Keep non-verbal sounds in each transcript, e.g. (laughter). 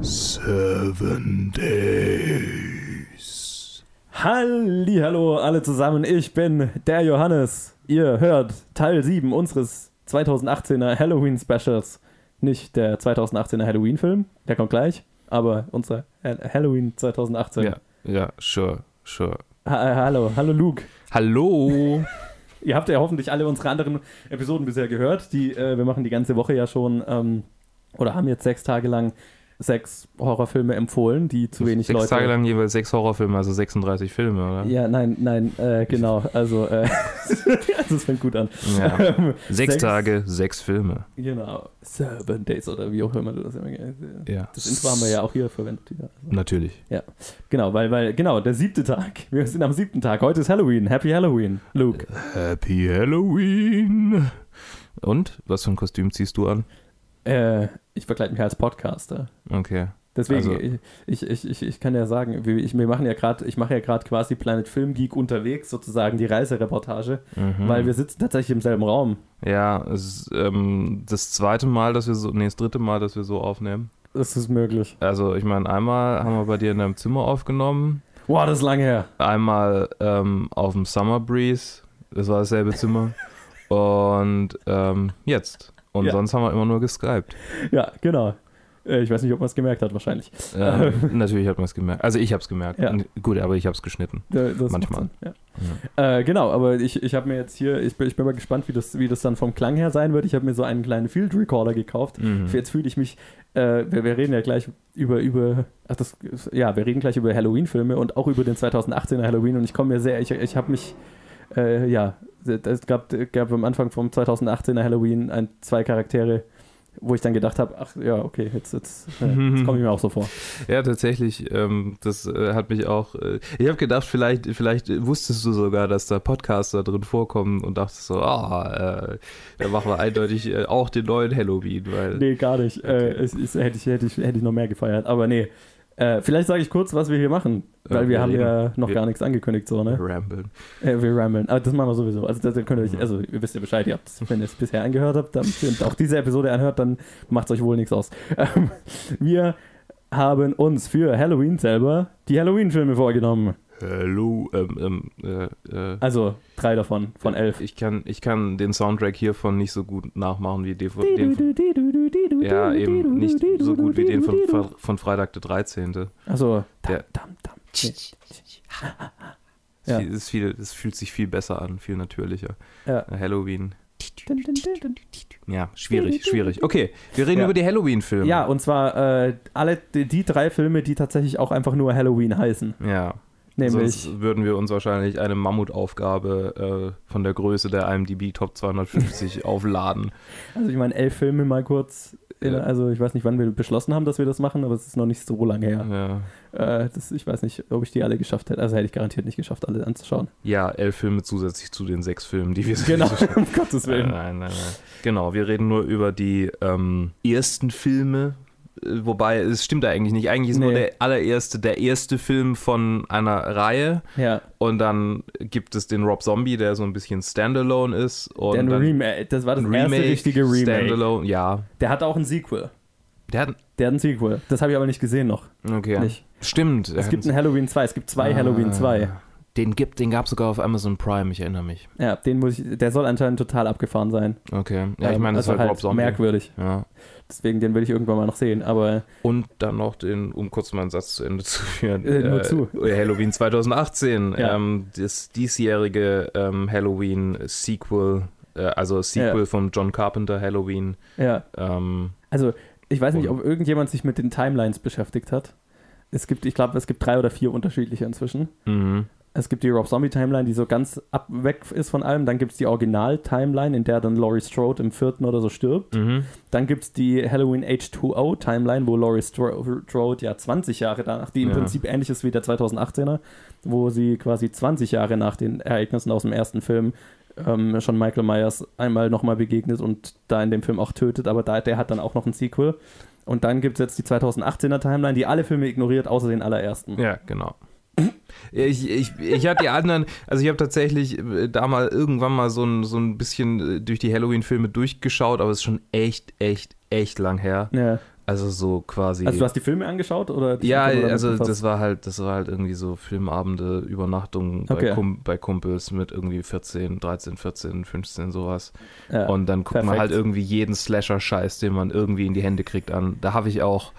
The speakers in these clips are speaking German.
Seven Days. Hallo alle zusammen, ich bin der Johannes. Ihr hört Teil 7 unseres 2018er Halloween Specials. Nicht der 2018er Halloween Film, der kommt gleich, aber unser Halloween 2018. Ja, ja, sure, sure. Ha hallo, hallo Luke. Hallo. (laughs) Ihr habt ja hoffentlich alle unsere anderen Episoden bisher gehört. Die, äh, wir machen die ganze Woche ja schon ähm, oder haben jetzt sechs Tage lang sechs Horrorfilme empfohlen, die zu wenig sechs Leute. Sechs Tage lang jeweils sechs Horrorfilme, also 36 Filme, oder? Ja, nein, nein, äh, genau. Also, äh, (laughs) das fängt gut an. Ja. (laughs) sechs, sechs, Tage, sechs Filme. Genau. Seven Days oder wie auch immer du das immer Ja. Das Intro haben wir ja auch hier verwendet. Ja. Also. Natürlich. Ja. Genau, weil, weil, genau, der siebte Tag. Wir sind am siebten Tag. Heute ist Halloween. Happy Halloween, Luke. Happy Halloween. Und? Was für ein Kostüm ziehst du an? Äh, ich verkleide mich als Podcaster. Okay. Deswegen, also, ich, ich, ich, ich kann ja sagen, ich, wir machen ja gerade, ich mache ja gerade quasi Planet Film Geek unterwegs, sozusagen die Reisereportage, mhm. weil wir sitzen tatsächlich im selben Raum. Ja, es ist ähm, das zweite Mal, dass wir so, nee, das dritte Mal, dass wir so aufnehmen. Das ist möglich. Also, ich meine, einmal haben wir bei dir in deinem Zimmer aufgenommen. Wow, das ist lange her. Einmal ähm, auf dem Summer Breeze, das war dasselbe Zimmer. (laughs) Und ähm, jetzt. Und ja. sonst haben wir immer nur geskypt. Ja, genau. Äh, ich weiß nicht, ob man es gemerkt hat, wahrscheinlich. Äh, (laughs) natürlich hat man es gemerkt. Also ich habe es gemerkt. Ja. Gut, aber ich habe es geschnitten. Das Manchmal. Ja. Ja. Äh, genau, aber ich, ich habe mir jetzt hier, ich, ich, bin mal gespannt, wie das, wie das dann vom Klang her sein wird. Ich habe mir so einen kleinen Field Recorder gekauft. Mhm. Jetzt fühle ich mich, äh, wir, wir, reden ja gleich über, über, ach das, ja, wir reden gleich über Halloween-Filme und auch über den 2018er Halloween und ich komme mir sehr, ich, ich habe mich, äh, ja, es gab, gab am Anfang vom 2018er Halloween ein, zwei Charaktere, wo ich dann gedacht habe, ach ja, okay, jetzt, jetzt, äh, jetzt komme ich mir auch so vor. (laughs) Ja, tatsächlich, ähm, das äh, hat mich auch, äh, ich habe gedacht, vielleicht, vielleicht wusstest du sogar, dass da Podcaster drin vorkommen und dachtest so, ah, äh, da machen wir eindeutig äh, auch den neuen Halloween. Weil, nee, gar nicht. Äh, okay. es, es, hätte, ich, hätte, ich, hätte ich noch mehr gefeiert, aber nee, äh, vielleicht sage ich kurz, was wir hier machen, weil äh, wir, wir, haben ja noch wir, gar nichts angekündigt, so, ne? Wir ramblen. Äh, wir ramblen. Aber das machen wir sowieso. Also, das könnt ihr euch, also ihr wisst ja Bescheid, ihr habt, wenn ihr es bisher angehört habt, dann, und auch diese Episode anhört, dann macht es euch wohl nichts aus. Ähm, wir haben uns für Halloween selber die Halloween-Filme vorgenommen. Hallo, ähm, ähm, äh, äh, Also drei davon, von elf. Ich kann, ich kann den Soundtrack hiervon nicht so gut nachmachen wie den von. Ja, eben nicht so gut wie den von, von Freitag der 13. Also, der, ja. es, viel, es fühlt sich viel besser an, viel natürlicher. Ja. Halloween. Ja, schwierig, schwierig. Okay, wir reden ja. über die Halloween-Filme. Ja, und zwar äh, alle die, die, drei Filme, die tatsächlich auch einfach nur Halloween heißen. Ja. Nämlich, Sonst würden wir uns wahrscheinlich eine Mammutaufgabe äh, von der Größe der IMDb Top 250 (laughs) aufladen. Also ich meine, elf Filme mal kurz. In, ja. Also ich weiß nicht, wann wir beschlossen haben, dass wir das machen, aber es ist noch nicht so lange her. Ja. Äh, das, ich weiß nicht, ob ich die alle geschafft hätte. Also hätte ich garantiert nicht geschafft, alle anzuschauen. Ja, elf Filme zusätzlich zu den sechs Filmen, die wir Genau, (laughs) um Gottes Willen. Nein, nein, nein. Genau, wir reden nur über die ähm, ersten Filme Wobei, es stimmt eigentlich nicht. Eigentlich ist nee. nur der allererste, der erste Film von einer Reihe. Ja. Und dann gibt es den Rob Zombie, der so ein bisschen Standalone ist. Und der Remake, das war das erste Remake, richtige Remake. Standalone, ja. Der hat auch ein Sequel. Der hat, der hat ein Sequel. Das habe ich aber nicht gesehen noch. Okay. Nicht. Stimmt. Es gibt ein Halloween 2. Es gibt zwei ah. Halloween 2. Den gibt, den gab es sogar auf Amazon Prime, ich erinnere mich. Ja, den muss ich, der soll anscheinend total abgefahren sein. Okay. Ja, ich meine, das also ist halt, halt Rob Zombie. merkwürdig. Ja. Deswegen, den will ich irgendwann mal noch sehen. Aber und dann noch den, um kurz meinen Satz zu Ende (laughs) zu führen. Äh, nur äh, zu. Halloween 2018. Ja. Ähm, das diesjährige ähm, Halloween-Sequel, äh, also Sequel ja. von John Carpenter, Halloween. Ja. Ähm, also, ich weiß nicht, ob irgendjemand sich mit den Timelines beschäftigt hat. Es gibt, ich glaube, es gibt drei oder vier unterschiedliche inzwischen. Mhm. Es gibt die Rob Zombie Timeline, die so ganz ab weg ist von allem. Dann gibt es die Original Timeline, in der dann Laurie Strode im vierten oder so stirbt. Mhm. Dann gibt es die Halloween H2O Timeline, wo Laurie Strode ja 20 Jahre danach, die im ja. Prinzip ähnlich ist wie der 2018er, wo sie quasi 20 Jahre nach den Ereignissen aus dem ersten Film ähm, schon Michael Myers einmal nochmal begegnet und da in dem Film auch tötet. Aber da, der hat dann auch noch ein Sequel. Und dann gibt es jetzt die 2018er Timeline, die alle Filme ignoriert, außer den allerersten. Ja, genau. Ich, ich, ich hatte die anderen, also ich habe tatsächlich äh, da mal irgendwann mal so ein, so ein bisschen äh, durch die Halloween-Filme durchgeschaut, aber es ist schon echt, echt, echt lang her. Ja. Also so quasi. Also du hast die Filme angeschaut oder? die ja, sind damit also das war halt, das war halt irgendwie so Filmabende, Übernachtungen bei, Okay. Kum bei Kumpels mit irgendwie 14, 13, 14, 15, sowas. ja. Und dann guckt man perfekt. halt irgendwie jeden Slasher-Scheiß, den man irgendwie in die Hände kriegt, an. Da habe ich auch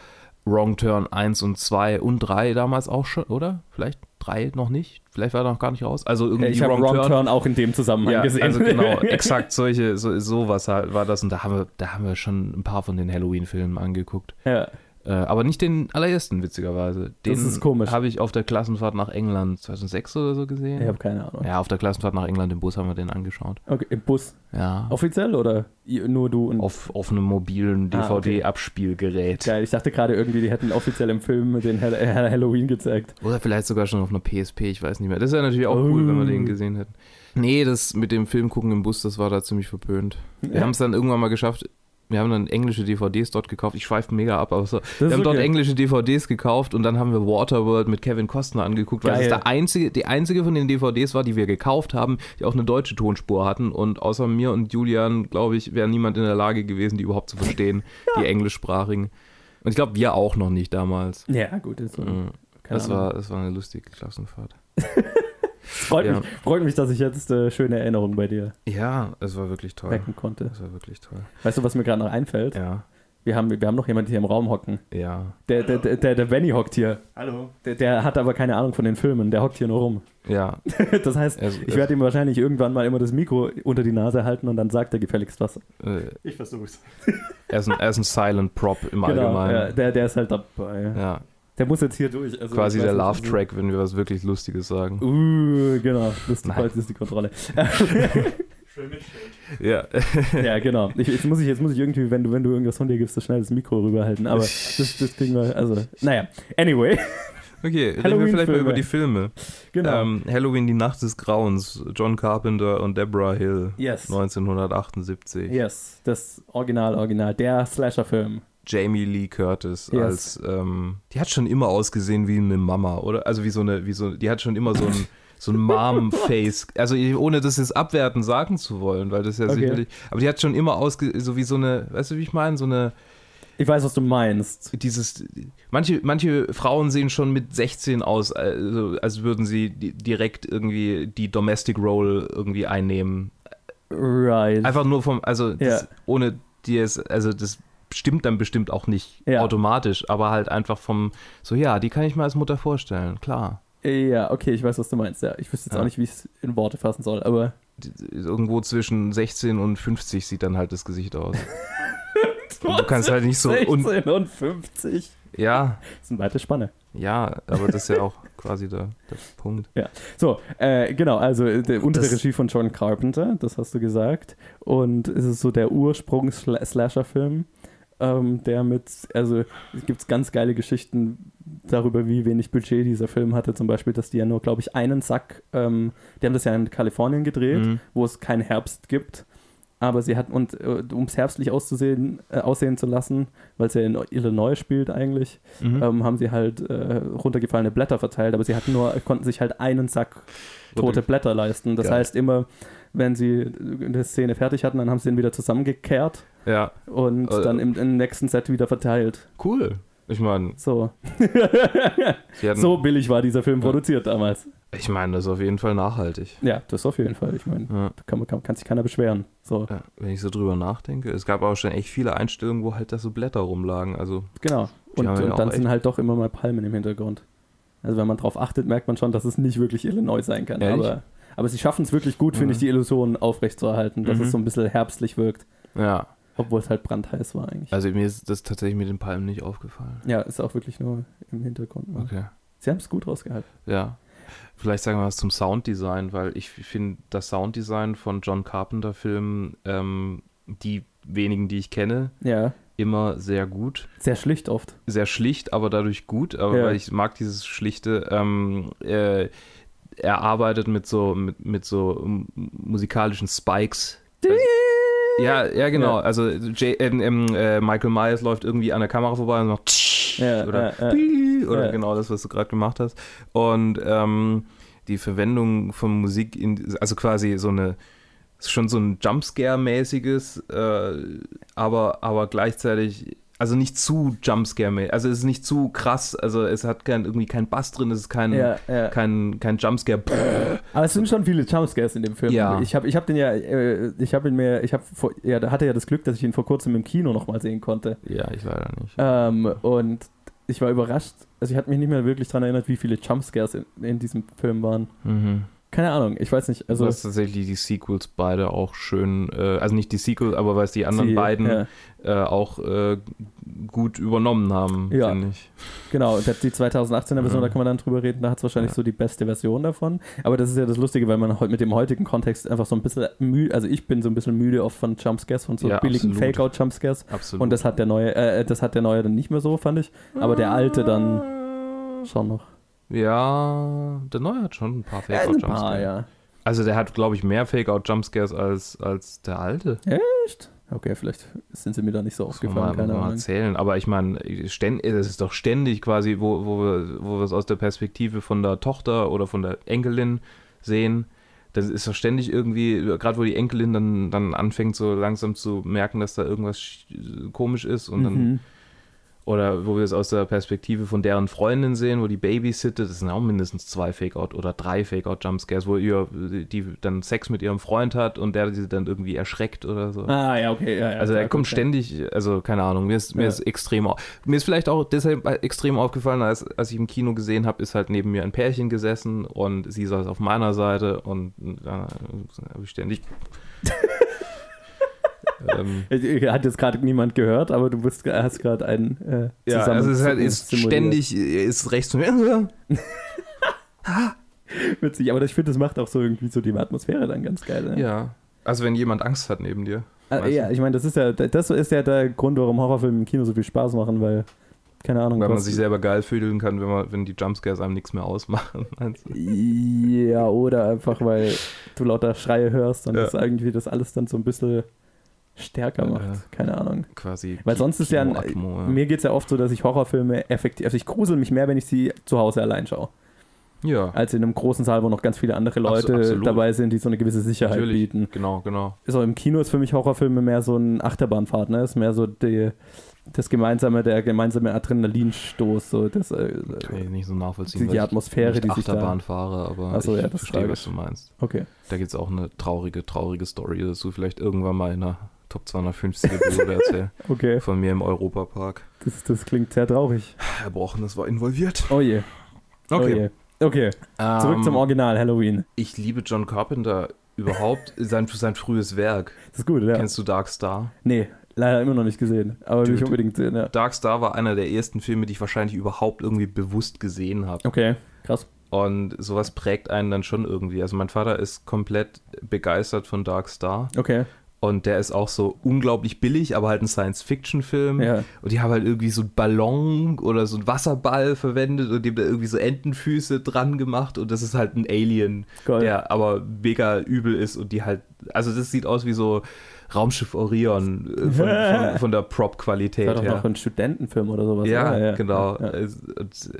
Wrong Turn 1 und 2 und 3 damals auch schon, oder? Vielleicht 3 noch nicht? Vielleicht war er noch gar nicht raus. Also irgendwie ich habe Wrong, Wrong Turn. Turn auch in dem Zusammenhang Ja, gesehen. also genau, (laughs) exakt solche, so, sowas halt war das. Und da haben wir, da haben wir schon ein paar von den Halloween-Filmen angeguckt. ja. Äh, aber nicht den allerersten, witzigerweise. Den Das ist komisch. habe ich auf der Klassenfahrt nach England 2006 oder so gesehen. Ich habe keine Ahnung. ja, auf der Klassenfahrt nach England im Bus haben wir den angeschaut. Okay, im Bus. Ja. Offiziell oder nur du und. auf, auf einem mobilen Ah, okay. DVD-Abspielgerät. Geil, ich dachte gerade irgendwie, die hätten offiziell im Film den äh, Halloween gezeigt. Oder vielleicht sogar schon auf einer PSP, ich weiß nicht mehr. Das wäre natürlich auch cool, wenn wir den Oh. gesehen hätten. Nee, das mit dem Film gucken im Bus, das war da ziemlich verpönt. Wir Ja. haben es dann irgendwann mal geschafft. Wir haben dann englische DVDs dort gekauft. Ich schweife mega ab, aber so. Wir haben dort okay. englische DVDs gekauft und dann haben wir Waterworld mit Kevin Costner angeguckt, weil es Geil. der einzige, die einzige von den DVDs war, die wir gekauft haben, die auch eine deutsche Tonspur hatten. Und außer mir und Julian, glaube ich, wäre niemand in der Lage gewesen, die überhaupt zu verstehen, (laughs) die englischsprachigen. Und ich glaube, wir auch noch nicht damals. Ja, gut. Das, Mhm. Das war, das war eine lustige Klassenfahrt. (laughs) freut, ja. mich, freut mich, dass ich jetzt äh, schöne Erinnerungen bei dir Ja, es war wirklich toll. wecken konnte. Das war wirklich toll. Weißt du, was mir gerade noch einfällt? Ja, Wir, haben, wir haben noch jemanden hier im Raum hocken. ja, Der, der, der, der, der Benny hockt hier. Hallo. Der, der hat aber keine Ahnung von den Filmen. Der hockt hier nur rum. ja. (laughs) Das heißt, Es, ich werde ihm wahrscheinlich irgendwann mal immer das Mikro unter die Nase halten und dann sagt er gefälligst was. äh, Ich versuch's. er, ist ein, er ist ein Silent Prop im Genau, Allgemeinen. ja, der, der ist halt dabei. ja. Der muss jetzt hier durch. Also, Quasi der Love-Track, wenn wir was wirklich Lustiges sagen. Uh, genau. Lustig, ist die Kontrolle. (laughs) Ja. ja, genau. Ich, jetzt, muss ich, jetzt muss ich irgendwie, wenn du, wenn du irgendwas von dir gibst, so schnell das Mikro rüberhalten. Aber (laughs) das, das kriegen wir, also, naja. Anyway, Okay, reden wir vielleicht mal über die Filme. genau. Ähm, Halloween, die Nacht des Grauens, John Carpenter und Deborah Hill, yes. 1978. Yes, das Original, Original. Der Slasher-Film. Jamie Lee Curtis Yes. als, ähm, die hat schon immer ausgesehen wie eine Mama, oder? Also wie so eine, wie so, die hat schon immer so ein, so ein Mom-Face. (laughs) Also ohne das jetzt abwertend sagen zu wollen, weil das ja Okay. sicherlich, aber die hat schon immer ausgesehen, so wie so eine, weißt du, wie ich meine? So eine, Ich weiß, was du meinst. dieses, manche, manche Frauen sehen schon mit 16 aus, also, als würden sie di- direkt irgendwie die Domestic Role irgendwie einnehmen. Right. Einfach nur vom, also das, Ja. ohne die es, also das stimmt dann bestimmt auch nicht Ja. automatisch, aber halt einfach vom, so ja, die kann ich mir als Mutter vorstellen, klar. Ja, okay, ich weiß, was du meinst. Ja, ich wüsste jetzt Ja. auch nicht, wie ich es in Worte fassen soll, aber. Irgendwo zwischen 16 und 50 sieht dann halt das Gesicht aus. (laughs) Du kannst halt nicht so, 16 und, und 50. ja, Das ist eine weite Spanne. ja, aber das ist ja auch (laughs) quasi der, der Punkt. So, äh, genau, also äh, der, unter der Das- Regie von John Carpenter, das hast du gesagt. Und es ist so der Ursprungs-Slasher-Film, ähm, der mit, also es gibt ganz geile Geschichten darüber, wie wenig Budget dieser Film hatte. Zum Beispiel, dass die ja nur, glaube ich, einen Sack, ähm, die haben das ja in Kalifornien gedreht, Mhm. wo es keinen Herbst gibt. Aber sie hatten, und äh, um es herbstlich auszusehen, äh, aussehen zu lassen, weil es ja in Illinois spielt eigentlich, Mhm. ähm, haben sie halt äh, runtergefallene Blätter verteilt, aber sie hatten nur, konnten sich halt einen Sack tote Blätter leisten. Das Geil. heißt, immer, wenn sie eine Szene fertig hatten, dann haben sie ihn wieder zusammengekehrt Ja, und Äh, dann im, im nächsten Set wieder verteilt. cool. Ich meine, So. (laughs) hatten, so billig war dieser Film Ja. produziert damals. ich meine, das ist auf jeden Fall nachhaltig. Ja, das auf jeden Fall. Ich meine, Ja. da kann, kann, kann sich keiner beschweren. So, Ja, wenn ich so drüber nachdenke, es gab auch schon echt viele Einstellungen, wo halt da so Blätter rumlagen. Also, genau. Und, und dann sind halt doch immer mal Palmen im Hintergrund. Also wenn man drauf achtet, merkt man schon, dass es nicht wirklich Illinois sein kann. Ehrlich? Aber, aber sie schaffen es wirklich gut, finde Mhm. ich, die Illusion aufrechtzuerhalten, dass Mhm. es so ein bisschen herbstlich wirkt. ja, Obwohl es halt brandheiß war eigentlich. also mir ist das tatsächlich mit den Palmen nicht aufgefallen. Ja, ist auch wirklich nur im Hintergrund. ne? Okay. Sie haben es gut rausgehalten. Ja. Vielleicht sagen wir was zum Sounddesign, weil ich finde das Sounddesign von John Carpenter-Filmen, ähm, die wenigen, die ich kenne, Ja, immer sehr gut. sehr schlicht oft. Sehr schlicht, aber dadurch gut. Aber Ja. weil ich mag dieses Schlichte. Ähm, äh, er arbeitet mit so, mit, mit so m- musikalischen Spikes. Also, ja, ja, genau. Ja. Also J ähm, äh, Michael Myers läuft irgendwie an der Kamera vorbei und macht Ja, oder ja, oder genau das, was du gerade gemacht hast. Und ähm, die Verwendung von Musik, in, also quasi so eine, schon so ein Jumpscare-mäßiges, äh, aber, aber gleichzeitig, also nicht zu Jumpscare-mäßig, also es ist nicht zu krass, also es hat kein, irgendwie kein Bass drin, es ist kein, Ja, ja. kein, kein Jumpscare. Aber es sind schon viele Jumpscares in dem Film. Ja. Ich habe ich hab den ja, äh, ich habe ihn mir, ich habe ja, da hatte ja das Glück, dass ich ihn vor kurzem im Kino nochmal sehen konnte. Ja, ich leider nicht. Ähm, und ich war überrascht. Also ich hatte mich nicht mehr wirklich daran erinnert, wie viele Jumpscares in, in diesem Film waren. Mhm. Keine Ahnung, ich weiß nicht. Also Also was tatsächlich die Sequels beide auch schön, äh, also nicht die Sequels, aber was die anderen sie- beiden Ja, äh, auch äh, gut übernommen haben, Ja. finde ich. genau, die 2018er Version, Mhm. da kann man dann drüber reden, da hat es wahrscheinlich Ja. so die beste Version davon. Aber das ist ja das Lustige, weil man heute mit dem heutigen Kontext einfach so ein bisschen müde, also ich bin so ein bisschen müde oft von Jumpscares, von so Ja, billigen. Fake-Out-Jumpscares. Absolut. Und das hat der neue, äh, das hat der neue dann nicht mehr so, fand ich. Aber der alte dann schon noch. Ja, der neue hat schon ein paar Ja, Fake-Out-Jumpscares. paar, ja. Also der hat, glaube ich, mehr Fake-Out-Jumpscares als, als der alte. Echt? Okay, vielleicht sind sie mir da nicht so aufgefallen, mal, keine mal Ahnung. erzählen. Aber ich meine, ständ- das ist doch ständig quasi, wo, wo, wir, wo wir es aus der Perspektive von der Tochter oder von der Enkelin sehen. Das ist doch ständig irgendwie, gerade wo die Enkelin dann, dann anfängt, so langsam zu merken, dass da irgendwas sch- komisch ist und dann Mhm. Oder wo wir es aus der Perspektive von deren Freundin sehen, wo die babysittet, das sind auch mindestens zwei Fake-Out oder drei Fake-Out-Jumpscares, wo ihr, die dann Sex mit ihrem Freund hat und der sie dann irgendwie erschreckt oder so. Ah, ja, okay, ja, ja. also er kommt ständig, also keine Ahnung, mir ist, mir Ja. ist extrem, mir ist vielleicht auch deshalb extrem aufgefallen, als, als ich im Kino gesehen habe, ist halt neben mir ein Pärchen gesessen und sie saß auf meiner Seite und da habe ich ständig (laughs) ähm, (laughs) Äh, Hat jetzt gerade niemand gehört, aber du bist, hast gerade einen äh, Ja, also es ist halt ist ständig, ist rechts von mir. (laughs) Witzig, aber ich finde, das macht auch so irgendwie so die Atmosphäre dann ganz geil. Ne? Ja. Also wenn jemand Angst hat neben dir. Äh, weißt ja, ich meine, das ist ja, das ist ja der Grund, warum Horrorfilme im Kino so viel Spaß machen, weil, keine Ahnung, Weil man sich selber geil fühlen kann, wenn, man, wenn die Jumpscares einem nichts mehr ausmachen. (laughs) Ja, oder einfach, weil du lauter Schreie hörst und Ja. das irgendwie das alles dann so ein bisschen stärker macht. Ja. Keine Ahnung. Quasi. Weil sonst ist ja, ein, Kino-Atmo, ja. mir geht es ja oft so, dass ich Horrorfilme effektiv, also ich grusel mich mehr, wenn ich sie zu Hause allein schaue, Ja, als in einem großen Saal, wo noch ganz viele andere Leute Abso- absolut. dabei sind, die so eine gewisse Sicherheit natürlich. bieten. Genau, genau. So im Kino ist für mich Horrorfilme mehr so ein Achterbahnfahrt, ne? Ist mehr so die, das gemeinsame, der gemeinsame Adrenalinstoß, so das, äh, Kann ich nicht so nachvollziehen. die, die ich Atmosphäre, nicht die sich Achterbahn da. fahre, aber Ach so, ich ja, das ist verstehe, was du meinst. Okay. Da gibt es auch eine traurige, traurige Story dazu. Vielleicht irgendwann mal in einer Top 250 Episode erzählen. (laughs) Okay. Von mir im Europapark. Das, das klingt sehr traurig. Herr Brochenes war involviert. Oh je. Oh je. Okay. Zurück Ähm, zum Original Halloween. Ich liebe John Carpenter überhaupt, sein, sein frühes Werk. Das ist gut, ja. Kennst du Dark Star? Nee, leider immer noch nicht gesehen. Aber will ich Dude. unbedingt sehen, ja. Dark Star war einer der ersten Filme, die ich wahrscheinlich überhaupt irgendwie bewusst gesehen habe. Okay, krass. Und sowas prägt einen dann schon irgendwie. Also mein Vater ist komplett begeistert von Dark Star. Okay. Und der ist auch so unglaublich billig, aber halt ein Science-Fiction-Film. Ja. Und die haben halt irgendwie so einen Ballon oder so einen Wasserball verwendet und dem da irgendwie so Entenfüße dran gemacht. Und das ist halt ein Alien, Geil. der aber mega übel ist und die halt, also das sieht aus wie so Raumschiff Orion äh, von, von, (laughs) von der Prop-Qualität Das war doch noch ein Studentenfilm oder sowas. Ja, oder? genau. Ja. Es, es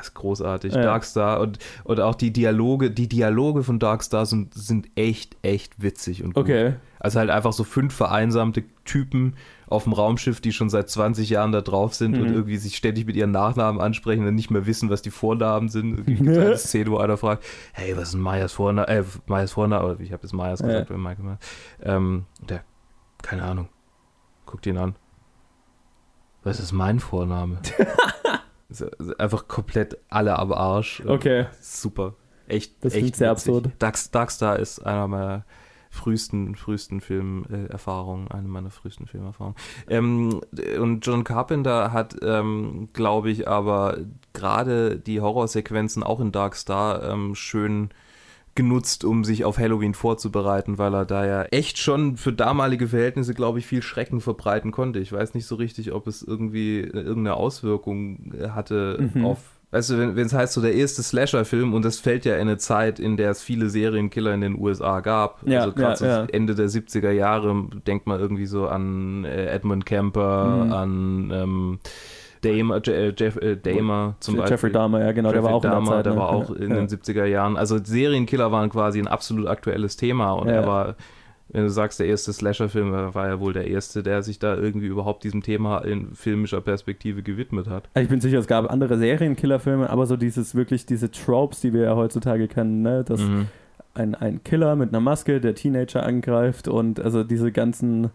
ist großartig. Ja. Darkstar und, und auch die Dialoge, die Dialoge von Darkstar sind, sind echt, echt witzig und gut. Okay. Also halt einfach so fünf vereinsamte Typen auf dem Raumschiff, die schon seit 20 Jahren da drauf sind und Mhm. irgendwie sich ständig mit ihren Nachnamen ansprechen und nicht mehr wissen, was die Vornamen sind. Es gibt eine Szene, wo einer fragt, hey, was ist Mayas Vorname? Äh, Mayas Vorname, oder ich habe jetzt Ja. gesagt, wenn Mike gemeint. Ähm, und der, keine Ahnung, guckt ihn an. Was ist mein Vorname? (laughs) Einfach komplett alle am Arsch. Okay. Super. Echt, Das echt sehr absurd. Dark, Darkstar ist einer meiner frühesten, frühesten Filmerfahrungen, eine meiner frühesten Filmerfahrungen. Ähm, und John Carpenter hat, ähm, glaube ich, aber gerade die Horrorsequenzen auch in Darkstar ähm, schön genutzt, um sich auf Halloween vorzubereiten, weil er da ja echt schon für damalige Verhältnisse, glaube ich, viel Schrecken verbreiten konnte. Ich weiß nicht so richtig, ob es irgendwie äh, irgendeine Auswirkung äh, hatte Mhm. auf Weißt du, wenn es heißt so der erste Slasher-Film und das fällt ja in eine Zeit, in der es viele Serienkiller in den USA gab. Ja, also gerade ja, ja. Ende der 70er Jahre denkt man irgendwie so an äh, Edmund Kemper, Mhm. an ähm, Dahmer, äh, Jeff, äh, Dahmer zum Jeffrey Beispiel. Dahmer, ja genau, der Jeffrey war auch Dahmer, in der Zeit. der ne? war auch in ja. den 70er Jahren. Also Serienkiller waren quasi ein absolut aktuelles Thema und er war, wenn du sagst, der erste Slasher-Film, er war ja wohl der erste, der sich da irgendwie überhaupt diesem Thema in filmischer Perspektive gewidmet hat. Ich bin sicher, es gab andere Serienkillerfilme, aber so dieses wirklich, diese Tropes, die wir ja heutzutage kennen, ne? dass Mhm. ein, ein Killer mit einer Maske, der Teenager angreift und also diese ganzen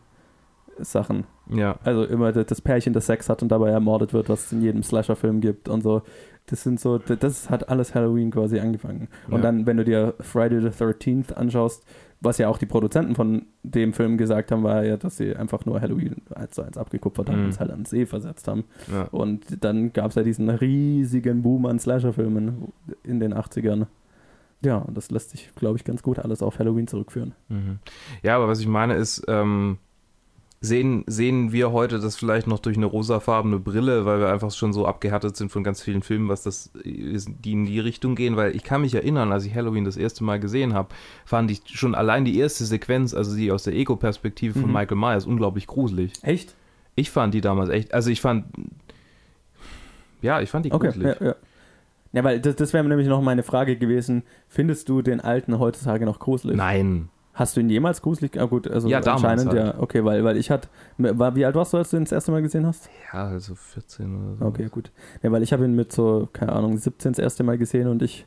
Sachen. Ja, Also immer das das Pärchen, das Sex hat und dabei ermordet wird, was es in jedem Slasher-Film gibt und so. Das sind so, das hat alles Halloween quasi angefangen. Und Ja. dann, wenn du dir Friday the 13th anschaust, was ja auch die Produzenten von dem Film gesagt haben, war ja, dass sie einfach nur Halloween eins zu eins abgekupfert haben Mhm. und es halt ans See versetzt haben. ja. Und dann gab es ja diesen riesigen Boom an Slasher-Filmen in den 80ern. Ja, und das lässt sich, glaube ich, ganz gut alles auf Halloween zurückführen. Mhm. Ja, aber was ich meine ist, ähm, sehen, sehen wir heute das vielleicht noch durch eine rosafarbene Brille, weil wir einfach schon so abgehärtet sind von ganz vielen Filmen, was das ist, die in die Richtung gehen, weil ich kann mich erinnern, als ich Halloween das erste Mal gesehen habe, fand ich schon allein die erste Sequenz, also die aus der Ego-Perspektive von Mhm. Michael Myers, unglaublich gruselig. Echt? Ich fand die damals echt, also ich fand, ja, ich fand die Okay, gruselig. ja, ja. Ja, weil das, das wäre nämlich noch meine Frage gewesen. Findest du den alten heutzutage noch gruselig? Nein. Hast du ihn jemals gruselig? Ah, gut, also Ja, anscheinend halt. ja. Okay, weil, weil ich hatte. War, wie alt warst du, als du ihn das erste Mal gesehen hast? Ja, also 14 oder so. Okay, gut. Ja, weil ich habe ihn mit so, keine Ahnung, 17 das erste Mal gesehen und ich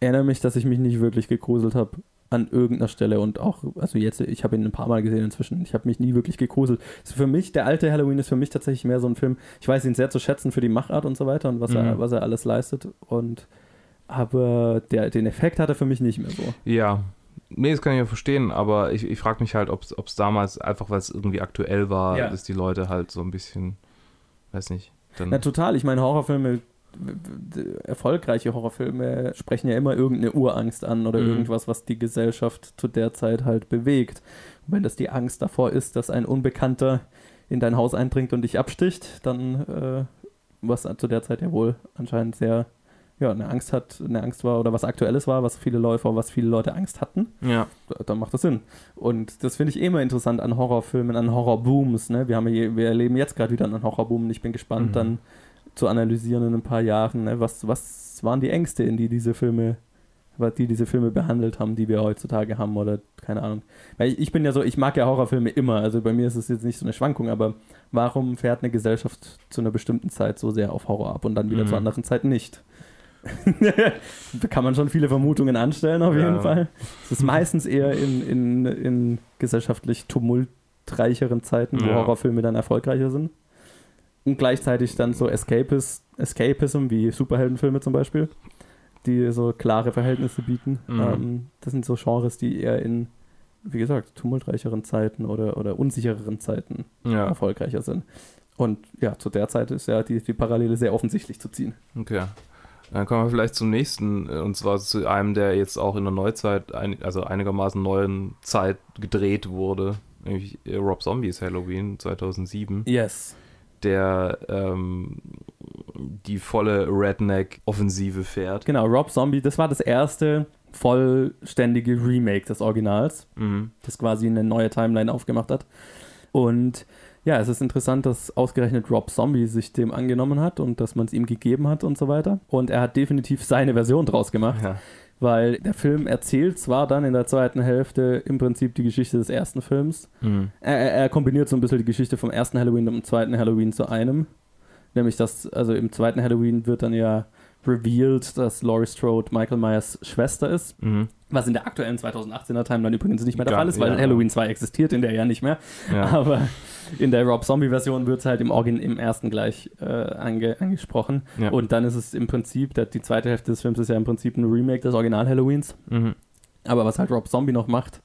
erinnere mich, dass ich mich nicht wirklich gegruselt habe an irgendeiner Stelle und auch, also jetzt, ich habe ihn ein paar Mal gesehen inzwischen, ich habe mich nie wirklich gegruselt. Ist für mich, der alte Halloween ist für mich tatsächlich mehr so ein Film, ich weiß ihn sehr zu schätzen für die Machart und so weiter und was, er, Mhm. was er alles leistet und aber der, den Effekt hat er für mich nicht mehr so. Ja, nee, das kann ich ja verstehen, aber ich, ich frage mich halt, ob es damals einfach, weil es irgendwie aktuell war, Ja. dass die Leute halt so ein bisschen, weiß nicht, dann. Na total, ich meine Horrorfilme, erfolgreiche Horrorfilme sprechen ja immer irgendeine Urangst an oder Mhm. irgendwas, was die Gesellschaft zu der Zeit halt bewegt. Und wenn das die Angst davor ist, dass ein Unbekannter in dein Haus eindringt und dich absticht, dann, äh, was zu der Zeit ja wohl anscheinend sehr, ja, eine Angst hat, eine Angst war oder was Aktuelles war, was viele Läufer, was viele Leute Angst hatten, ja, da- dann macht das Sinn. Und das finde ich eh immer interessant an Horrorfilmen, an Horrorbooms. Ne? Wir, haben je- wir erleben jetzt gerade wieder einen Horrorboom und ich bin gespannt, Mhm. dann zu analysieren in ein paar Jahren, ne? was, was waren die Ängste, in die diese Filme, was die diese Filme behandelt haben, die wir heutzutage haben oder keine Ahnung. Weil ich, ich bin ja so, ich mag ja Horrorfilme immer, also bei mir ist es jetzt nicht so eine Schwankung, aber warum fährt eine Gesellschaft zu einer bestimmten Zeit so sehr auf Horror ab und dann wieder Mhm. zu anderen Zeiten nicht? (laughs) da kann man schon viele Vermutungen anstellen, auf Ja. jeden Fall. Es ist meistens eher in, in, in gesellschaftlich tumultreicheren Zeiten, wo Ja. Horrorfilme dann erfolgreicher sind. Und gleichzeitig dann so Escapis, Escapism, wie Superheldenfilme zum Beispiel, die so klare Verhältnisse bieten. Mhm. Ähm, das sind so Genres, die eher in, wie gesagt, tumultreicheren Zeiten oder, oder unsichereren Zeiten ja, erfolgreicher sind. Und ja, zu der Zeit ist ja die, die Parallele sehr offensichtlich zu ziehen. okay. Dann kommen wir vielleicht zum nächsten, äh, und zwar zu einem, der jetzt auch in der Neuzeit, ein, also einigermaßen neuen Zeit gedreht wurde, nämlich äh, Rob Zombies Halloween 2007. Yes. der ähm, die volle Redneck-Offensive fährt. Genau, Rob Zombie, das war das erste vollständige Remake des Originals, Mhm. das quasi eine neue Timeline aufgemacht hat. Und ja, es ist interessant, dass ausgerechnet Rob Zombie sich dem angenommen hat und dass man es ihm gegeben hat und so weiter. Und er hat definitiv seine Version draus gemacht, Ja. weil der Film erzählt zwar dann in der zweiten Hälfte im Prinzip die Geschichte des ersten Films, Mhm. er, er er kombiniert so ein bisschen die Geschichte vom ersten Halloween und dem zweiten Halloween zu einem. Nämlich, dass, also im zweiten Halloween wird dann ja revealed, dass Laurie Strode Michael Myers Schwester ist. Mhm. Was in der aktuellen 2018er Timeline übrigens nicht mehr der Fall ist, weil ja. Halloween 2 existiert in der ja nicht mehr. Ja. Aber in der Rob Zombie-Version wird es halt im, Origin, im ersten gleich äh, ange, angesprochen. Ja. Und dann ist es im Prinzip, die zweite Hälfte des Films ist ja im Prinzip ein Remake des Original-Halloweens. Mhm. Aber was halt Rob Zombie noch macht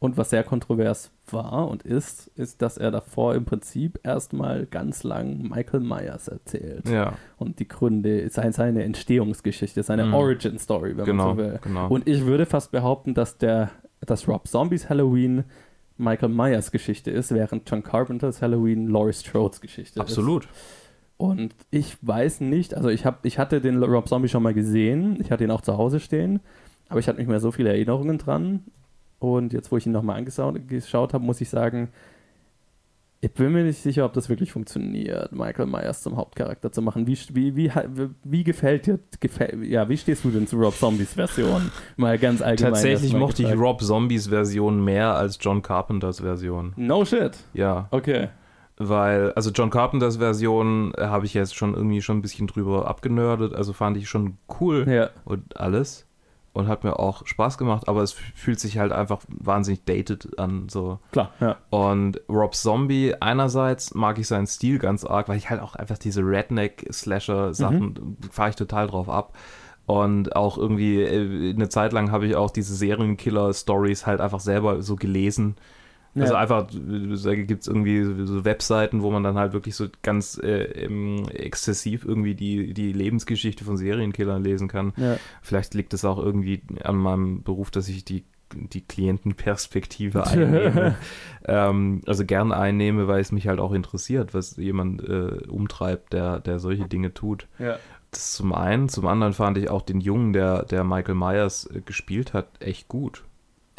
und was sehr kontrovers war und ist, ist, dass er davor im Prinzip erstmal ganz lang Michael Myers erzählt. ja, Und die Gründe, seine, seine Entstehungsgeschichte, seine Mhm. Origin Story, wenn genau, man so will. genau. Und ich würde fast behaupten, dass der, dass Rob Zombies Halloween Michael Myers Geschichte ist, während John Carpenters Halloween Laurie Strodes Geschichte ist. Absolut. Und ich weiß nicht, also ich, hab, ich hatte den Rob Zombie schon mal gesehen, ich hatte ihn auch zu Hause stehen, aber ich hatte nicht mehr so viele Erinnerungen dran. Und jetzt, wo ich ihn nochmal angeschaut geschaut habe, muss ich sagen, Ich bin mir nicht sicher, ob das wirklich funktioniert, Michael Myers zum Hauptcharakter zu machen. Wie, wie, wie, wie gefällt dir, gefäll, ja, wie stehst du denn zu Rob Zombies Version? Mal ganz allgemein. Tatsächlich mochte ich. Rob Zombies Version mehr als John Carpenters Version. No shit. Ja, Okay. weil, also John Carpenters Version habe ich jetzt schon irgendwie schon ein bisschen drüber abgenördet, also fand ich schon cool Ja. und alles und hat mir auch Spaß gemacht, aber es fühlt sich halt einfach wahnsinnig dated an, so. Klar, ja. Und Rob Zombie, einerseits mag ich seinen Stil ganz arg, weil ich halt auch einfach diese Redneck-Slasher-Sachen, fahre ich total drauf ab. Und auch irgendwie, äh, eine Zeit lang habe ich auch diese Serienkiller-Stories halt einfach selber so gelesen. Also ja. einfach, da gibt es irgendwie so Webseiten, wo man dann halt wirklich so ganz äh, exzessiv irgendwie die, die Lebensgeschichte von Serienkillern lesen kann. ja. Vielleicht liegt es auch irgendwie an meinem Beruf, dass ich die, die Klientenperspektive (laughs) einnehme. ähm, also gern einnehme, weil es mich halt auch interessiert, was jemand äh, umtreibt, der, der solche Dinge tut. ja. Das zum einen. Zum anderen fand ich auch den Jungen, der, der Michael Myers äh, gespielt hat, echt gut.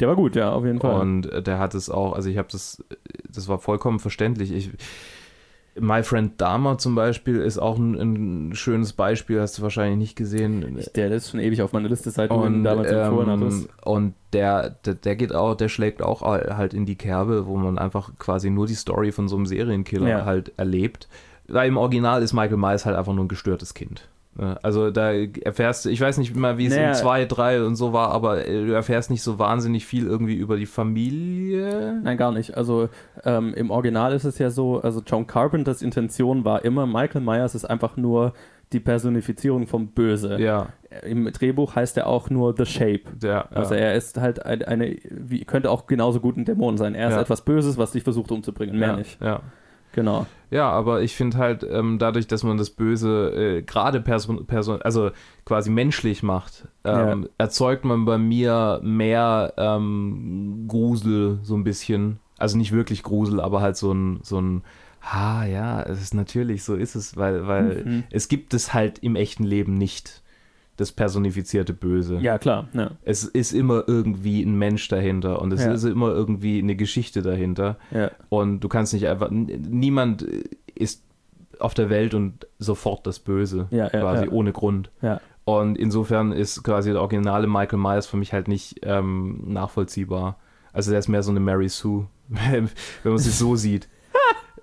Der war gut, ja, auf jeden Fall. Und der hat es auch, also ich habe das, das war vollkommen verständlich. Ich, My Friend Dahmer zum Beispiel ist auch ein, ein schönes Beispiel, hast du wahrscheinlich nicht gesehen. der ist schon ewig auf meiner Liste, seit du ihn Und, damals empfohlen ähm, hattest. und der, der, der geht auch, der schlägt auch halt in die Kerbe, wo man einfach quasi nur die Story von so einem Serienkiller Ja. halt erlebt. Weil im Original ist Michael Myers halt einfach nur ein gestörtes Kind. Ne? Also da erfährst du, ich weiß nicht mal, wie es Naja. in 2, 3 und so war, aber äh, du erfährst nicht so wahnsinnig viel irgendwie über die Familie. Nein, gar nicht. Also ähm, im Original ist es ja so, also John Carpenters Intention war immer, Michael Myers ist einfach nur die Personifizierung vom Böse. Ja, Im Drehbuch heißt er auch nur The Shape. der, Also ja. er ist halt ein- eine, wie, könnte auch genauso gut ein Dämon sein. Er ist Ja. etwas Böses, was dich versucht umzubringen, mehr ja, nicht. Ja. Genau. Ja, aber ich finde halt, ähm, dadurch, dass man das Böse äh, gerade Person, Person, also quasi menschlich macht, ähm, erzeugt man bei mir mehr ähm, Grusel so ein bisschen. Also nicht wirklich Grusel, aber halt so ein, so ein, ha, ja, es ist natürlich, so ist es, weil, weil Mhm. es gibt es halt im echten Leben nicht, das personifizierte Böse. Ja, klar. Ja. Es ist immer irgendwie ein Mensch dahinter und es Ja. ist immer irgendwie eine Geschichte dahinter. Ja. Und du kannst nicht einfach, niemand ist auf der Welt und sofort das Böse, quasi ohne Grund. Ja. Und insofern ist quasi der originale Michael Myers für mich halt nicht ähm, nachvollziehbar. Also der ist mehr so eine Mary Sue, (laughs) wenn man sie so sieht.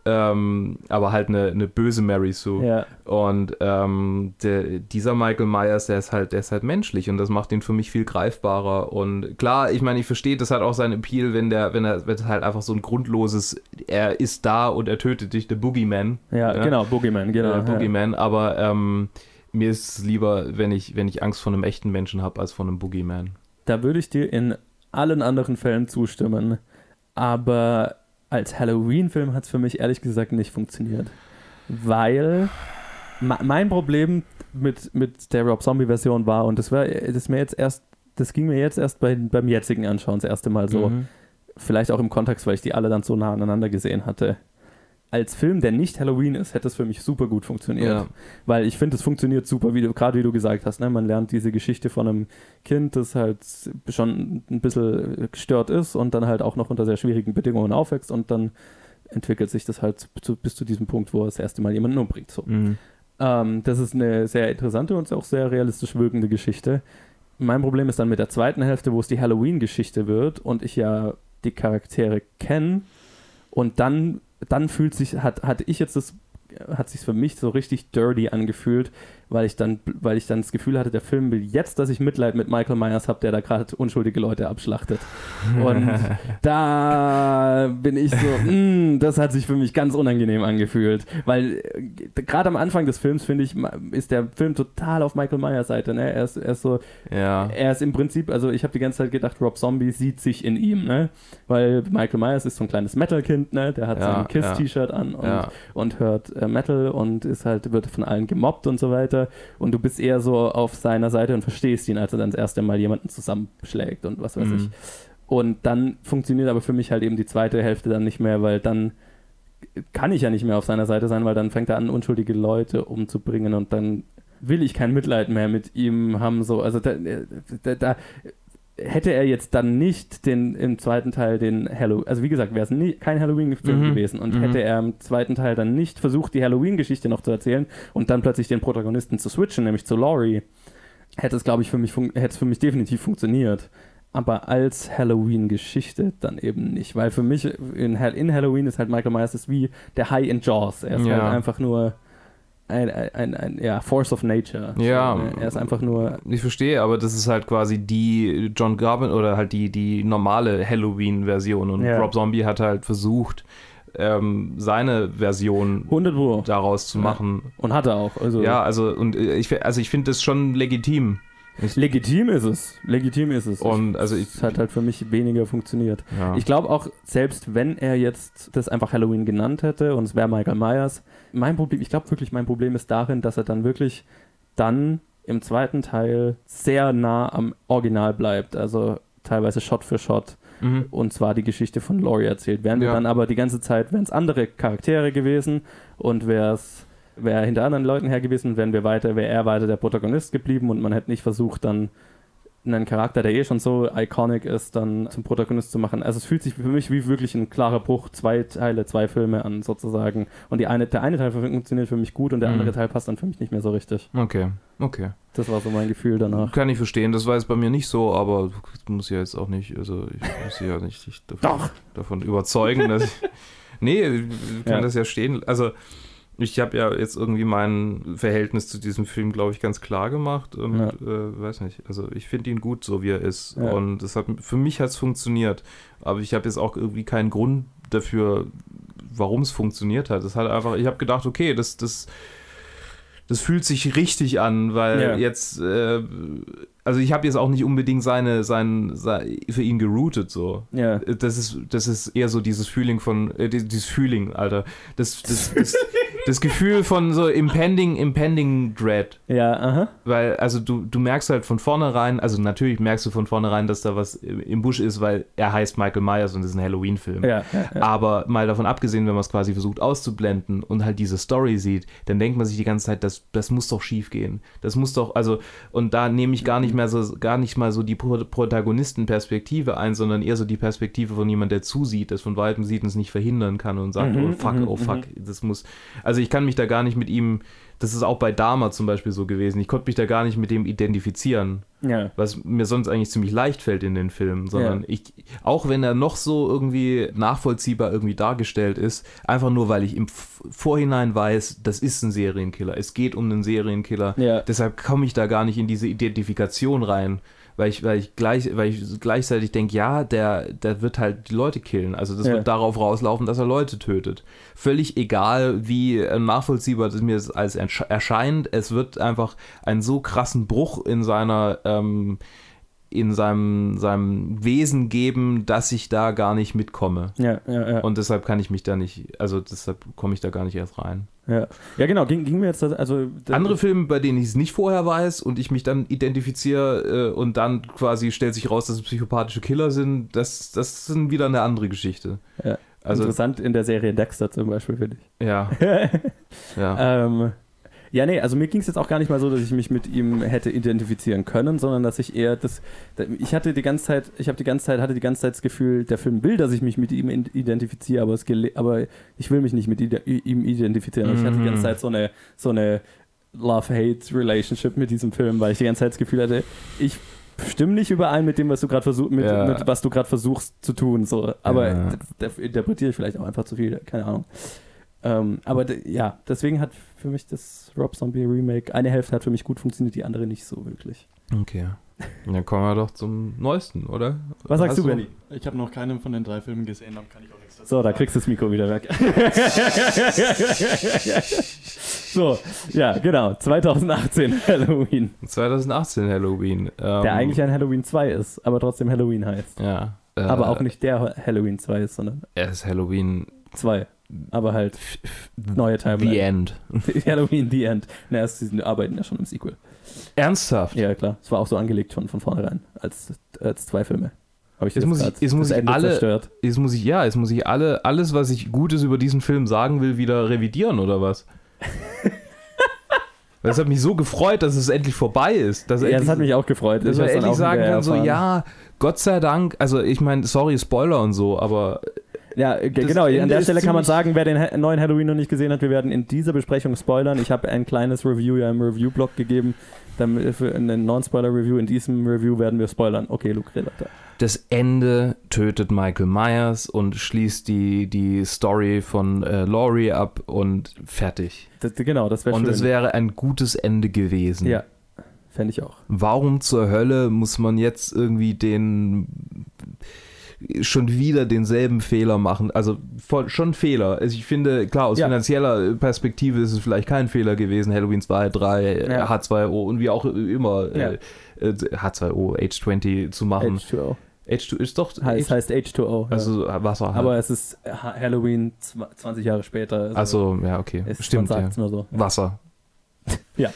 Ähm, aber halt eine, eine böse Mary Sue. ja. Und ähm, der, dieser Michael Myers, der ist halt, der ist halt menschlich und das macht ihn für mich viel greifbarer. Und klar, ich meine, ich verstehe, das hat auch seinen Appeal, wenn der, wenn er, wenn halt einfach so ein grundloses, er ist da und er tötet dich, der Boogeyman. Ja, Ja. genau, Boogeyman, genau. äh, Boogeyman, aber ähm, mir ist es lieber, wenn ich, wenn ich Angst vor einem echten Menschen habe, als vor einem Boogeyman. Ja. Da würde ich dir in allen anderen Fällen zustimmen. Aber als Halloween-Film hat es für mich ehrlich gesagt nicht funktioniert. Weil mein Problem mit, mit der Rob Zombie-Version war, und das war das mir jetzt erst, das ging mir jetzt erst bei, beim jetzigen Anschauen das erste Mal so. Mhm. Vielleicht auch im Kontext, weil ich die alle dann so nah aneinander gesehen hatte. Als Film, der nicht Halloween ist, hätte es für mich super gut funktioniert. Ja. Weil ich finde, es funktioniert super, wie du, gerade wie du gesagt hast. Ne? Man lernt diese Geschichte von einem Kind, das halt schon ein bisschen gestört ist und dann halt auch noch unter sehr schwierigen Bedingungen aufwächst und dann entwickelt sich das halt zu, bis zu diesem Punkt, wo er das erste Mal jemanden umbringt. So. Mhm. Ähm, das ist eine sehr interessante und auch sehr realistisch wirkende Geschichte. Mein Problem ist dann mit der zweiten Hälfte, wo es die Halloween-Geschichte wird und ich ja die Charaktere kenne und dann, dann fühlt sich, hat, hatte ich jetzt das, hat sich für mich so richtig dirty angefühlt, weil ich dann, weil ich dann das Gefühl hatte, der Film will jetzt, dass ich Mitleid mit Michael Myers habe, der da gerade unschuldige Leute abschlachtet. Und (laughs) da bin ich so, mm, das hat sich für mich ganz unangenehm angefühlt, weil äh, gerade am Anfang des Films finde ich ist der Film total auf Michael Myers Seite. Ne? Er ist, er ist so, ja. er ist im Prinzip, also ich habe die ganze Zeit gedacht, Rob Zombie sieht sich in ihm, ne? Weil Michael Myers ist so ein kleines Metal-Kind, ne? Der hat Ja, sein Kiss-T-Shirt an und, Ja. und hört äh, Metal und ist halt, wird von allen gemobbt und so weiter. Und du bist eher so auf seiner Seite und verstehst ihn, als er dann das erste Mal jemanden zusammenschlägt und was weiß Mhm. ich. Und dann funktioniert aber für mich halt eben die zweite Hälfte dann nicht mehr, weil dann kann ich ja nicht mehr auf seiner Seite sein, weil dann fängt er an, unschuldige Leute umzubringen und dann will ich kein Mitleid mehr mit ihm haben. So, also da, da, da hätte er jetzt dann nicht den im zweiten Teil den Halloween, also wie gesagt, wäre es kein Halloween-Film Mhm. gewesen und Mhm. hätte er im zweiten Teil dann nicht versucht, die Halloween-Geschichte noch zu erzählen und dann plötzlich den Protagonisten zu switchen, nämlich zu Laurie, hätte es, glaube ich, für mich, hätte es für mich definitiv funktioniert. Aber als Halloween-Geschichte dann eben nicht, weil für mich in, in Halloween ist halt Michael Myers ist wie der High in Jaws. Er ist Ja. halt einfach nur ein, ein, ein, ja, Force of Nature. Ja. So, er ist einfach nur Ich verstehe, aber das ist halt quasi die John Garvin oder halt die, die normale Halloween-Version. Und Ja. Rob Zombie hat halt versucht, ähm, seine Version 100 Pro. daraus zu Ja. machen. Und hat er auch. Also Ja, also und äh, ich, also ich finde das schon legitim. legitim ist es. Legitim ist es. Und also ich, es hat halt für mich weniger funktioniert. ja. Ich glaube auch, selbst wenn er jetzt das einfach Halloween genannt hätte und es wäre Michael Myers, mein Problem, ich glaube wirklich, mein Problem ist darin, dass er dann wirklich dann im zweiten Teil sehr nah am Original bleibt. Also teilweise Shot für Shot mhm. und zwar die Geschichte von Laurie erzählt. Wären wir Ja. dann aber die ganze Zeit, wären es andere Charaktere gewesen und wäre es wäre hinter anderen Leuten her gewesen, wären wir weiter, wäre er weiter der Protagonist geblieben und man hätte nicht versucht, dann einen Charakter, der eh schon so iconic ist, dann zum Protagonist zu machen. Also es fühlt sich für mich wie wirklich ein klarer Bruch, zwei Teile, zwei Filme an sozusagen. Und die eine, der eine Teil funktioniert für mich gut und der Mhm. andere Teil passt dann für mich nicht mehr so richtig. Okay, okay. Das war so mein Gefühl danach. Kann ich verstehen, das war jetzt bei mir nicht so, aber muss ja jetzt auch nicht, also ich muss ja nicht davon, davon überzeugen, dass ich. (laughs) Nee, ich kann Ja. das ja stehen. Also ich habe ja jetzt irgendwie mein Verhältnis zu diesem Film, glaube ich, ganz klar gemacht und Ja. äh, weiß nicht. Also ich finde ihn gut, so wie er ist. Ja. Und das hat, für mich hat es funktioniert. Aber ich habe jetzt auch irgendwie keinen Grund dafür, warum es funktioniert hat. Es hat einfach, ich habe gedacht, okay, das, das, das fühlt sich richtig an, weil Ja. jetzt, äh, also ich habe jetzt auch nicht unbedingt seine, sein, sei- für ihn geroutet so. Ja. Das ist, das ist eher so dieses Feeling von, äh, die- dieses Feeling, Alter. Das, das, das, (laughs) das Gefühl von so impending, impending dread. Ja, aha. Weil, also du, du merkst halt von vornherein, also natürlich merkst du von vornherein, dass da was im Busch ist, weil er heißt Michael Myers und es ist ein Halloween-Film. Ja, ja, ja. Aber mal davon abgesehen, wenn man es quasi versucht auszublenden und halt diese Story sieht, dann denkt man sich die ganze Zeit, das, das muss doch schief gehen. Das muss doch, also, und da nehme ich gar nicht mehr so, gar nicht mal so die Pro Protagonistenperspektive ein, sondern eher so die Perspektive von jemand, der zusieht, das von weitem sieht und es nicht verhindern kann und sagt, Mhm, oh fuck, mhm, oh fuck, das muss, also ich kann mich da gar nicht mit ihm, das ist auch bei Dama zum Beispiel so gewesen, ich konnte mich da gar nicht mit dem identifizieren ja. was mir sonst eigentlich ziemlich leicht fällt in den Filmen, sondern Ja. ich, auch wenn er noch so irgendwie nachvollziehbar irgendwie dargestellt ist, einfach nur weil ich im Vorhinein weiß, das ist ein Serienkiller, es geht um einen Serienkiller, Ja. deshalb komme ich da gar nicht in diese Identifikation rein. Weil ich, weil ich, gleich, weil ich gleichzeitig denke, ja, der, der wird halt die Leute killen. Also das Ja. wird darauf rauslaufen, dass er Leute tötet. Völlig egal, wie äh, nachvollziehbar das mir als ersch- erscheint. Es wird einfach einen so krassen Bruch in seiner ähm, in seinem, seinem Wesen geben, dass ich da gar nicht mitkomme. Ja, ja, ja. Und deshalb kann ich mich da nicht, also deshalb komme ich da gar nicht erst rein. Ja. ja, genau. Ging, ging mir jetzt, also. Andere Filme, bei denen ich es nicht vorher weiß und ich mich dann identifiziere äh, und dann quasi stellt sich raus, dass es psychopathische Killer sind, das, das sind wieder eine andere Geschichte. Ja. Also, Interessant in der Serie Dexter zum Beispiel, finde ich. ja. (laughs) ja. Ähm, ja, nee, also mir ging es jetzt auch gar nicht mal so, dass ich mich mit ihm hätte identifizieren können, sondern dass ich eher das. da- Ich hatte die ganze Zeit, ich habe die ganze Zeit, hatte die ganze Zeit das Gefühl, der Film will, dass ich mich mit ihm identifiziere, aber, es aber ich will mich nicht mit ihm identifizieren. Also ich hatte die ganze Mhm. Zeit so eine, so eine Love-Hate-Relationship mit diesem Film, weil ich die ganze Zeit das Gefühl hatte, ich stimme nicht überein mit dem, was du gerade versuchst, mit, Ja. mit was du gerade versuchst zu tun. So. Aber Ja. da interpretiere ich vielleicht auch einfach zu viel, keine Ahnung. Ähm, aber ja, deswegen hat für mich das Rob Zombie Remake, eine Hälfte hat für mich gut funktioniert, die andere nicht so wirklich. Okay. Dann kommen wir doch zum neuesten, oder? Was sagst du, Benny? Ich habe noch keinen von den drei Filmen gesehen, darum kann ich auch nichts dazu So, da kriegst du das Mikro wieder weg. (laughs) so, ja, genau. 2018 (laughs) Halloween. 2018 Halloween. Ähm, Der eigentlich ein Halloween 2 ist, aber trotzdem Halloween heißt. Ja. Äh, aber auch nicht der Halloween 2 ist, sondern Er ist Halloween 2. Aber halt neue The Timeline. End. (laughs) Halloween The End. Na, sie arbeiten ja schon im Sequel. Ernsthaft? Ja, klar. Es war auch so angelegt von, von vornherein, als, als zwei Filme. Habe ich Jetzt muss ich- jetzt muss das ich alle- zerstört. Jetzt muss ich, ja, jetzt muss ich alle, alles, was ich Gutes über diesen Film sagen will, wieder revidieren, oder was? (laughs) Es hat mich so gefreut, dass es endlich vorbei ist. Dass ja, endlich, das hat mich auch gefreut. dass dann endlich sagen können, so, ja, Gott sei Dank, also ich meine, sorry, Spoiler und so, aber Ja, äh, genau. An Ende der ist Stelle kann man sagen, wer den neuen Halloween noch nicht gesehen hat, wir werden in dieser Besprechung spoilern. Ich habe ein kleines Review ja im Review-Blog gegeben. Dann äh, für eine Non-Spoiler-Review. In diesem Review werden wir spoilern. Okay, Luke Relator. das Ende tötet Michael Myers und schließt die, die Story von äh, Laurie ab und fertig. Das, genau, das wäre Und schön. es wäre ein gutes Ende gewesen. ja, fände ich auch. Warum zur Hölle muss man jetzt irgendwie den schon wieder denselben Fehler machen? Also voll, schon Fehler. Also ich finde, klar, aus Ja. finanzieller Perspektive ist es vielleicht kein Fehler gewesen, Halloween 2, 3, Ja. H2O und wie auch immer Ja. äh, äh, H2O, H20 zu machen. H2O. H2 ist doch Es heißt H2O. ja. also Wasser. halt. Aber es ist Ha- Halloween zw- 20 Jahre später. also ja, okay. es, Stimmt, ja. so. Wasser. Ja.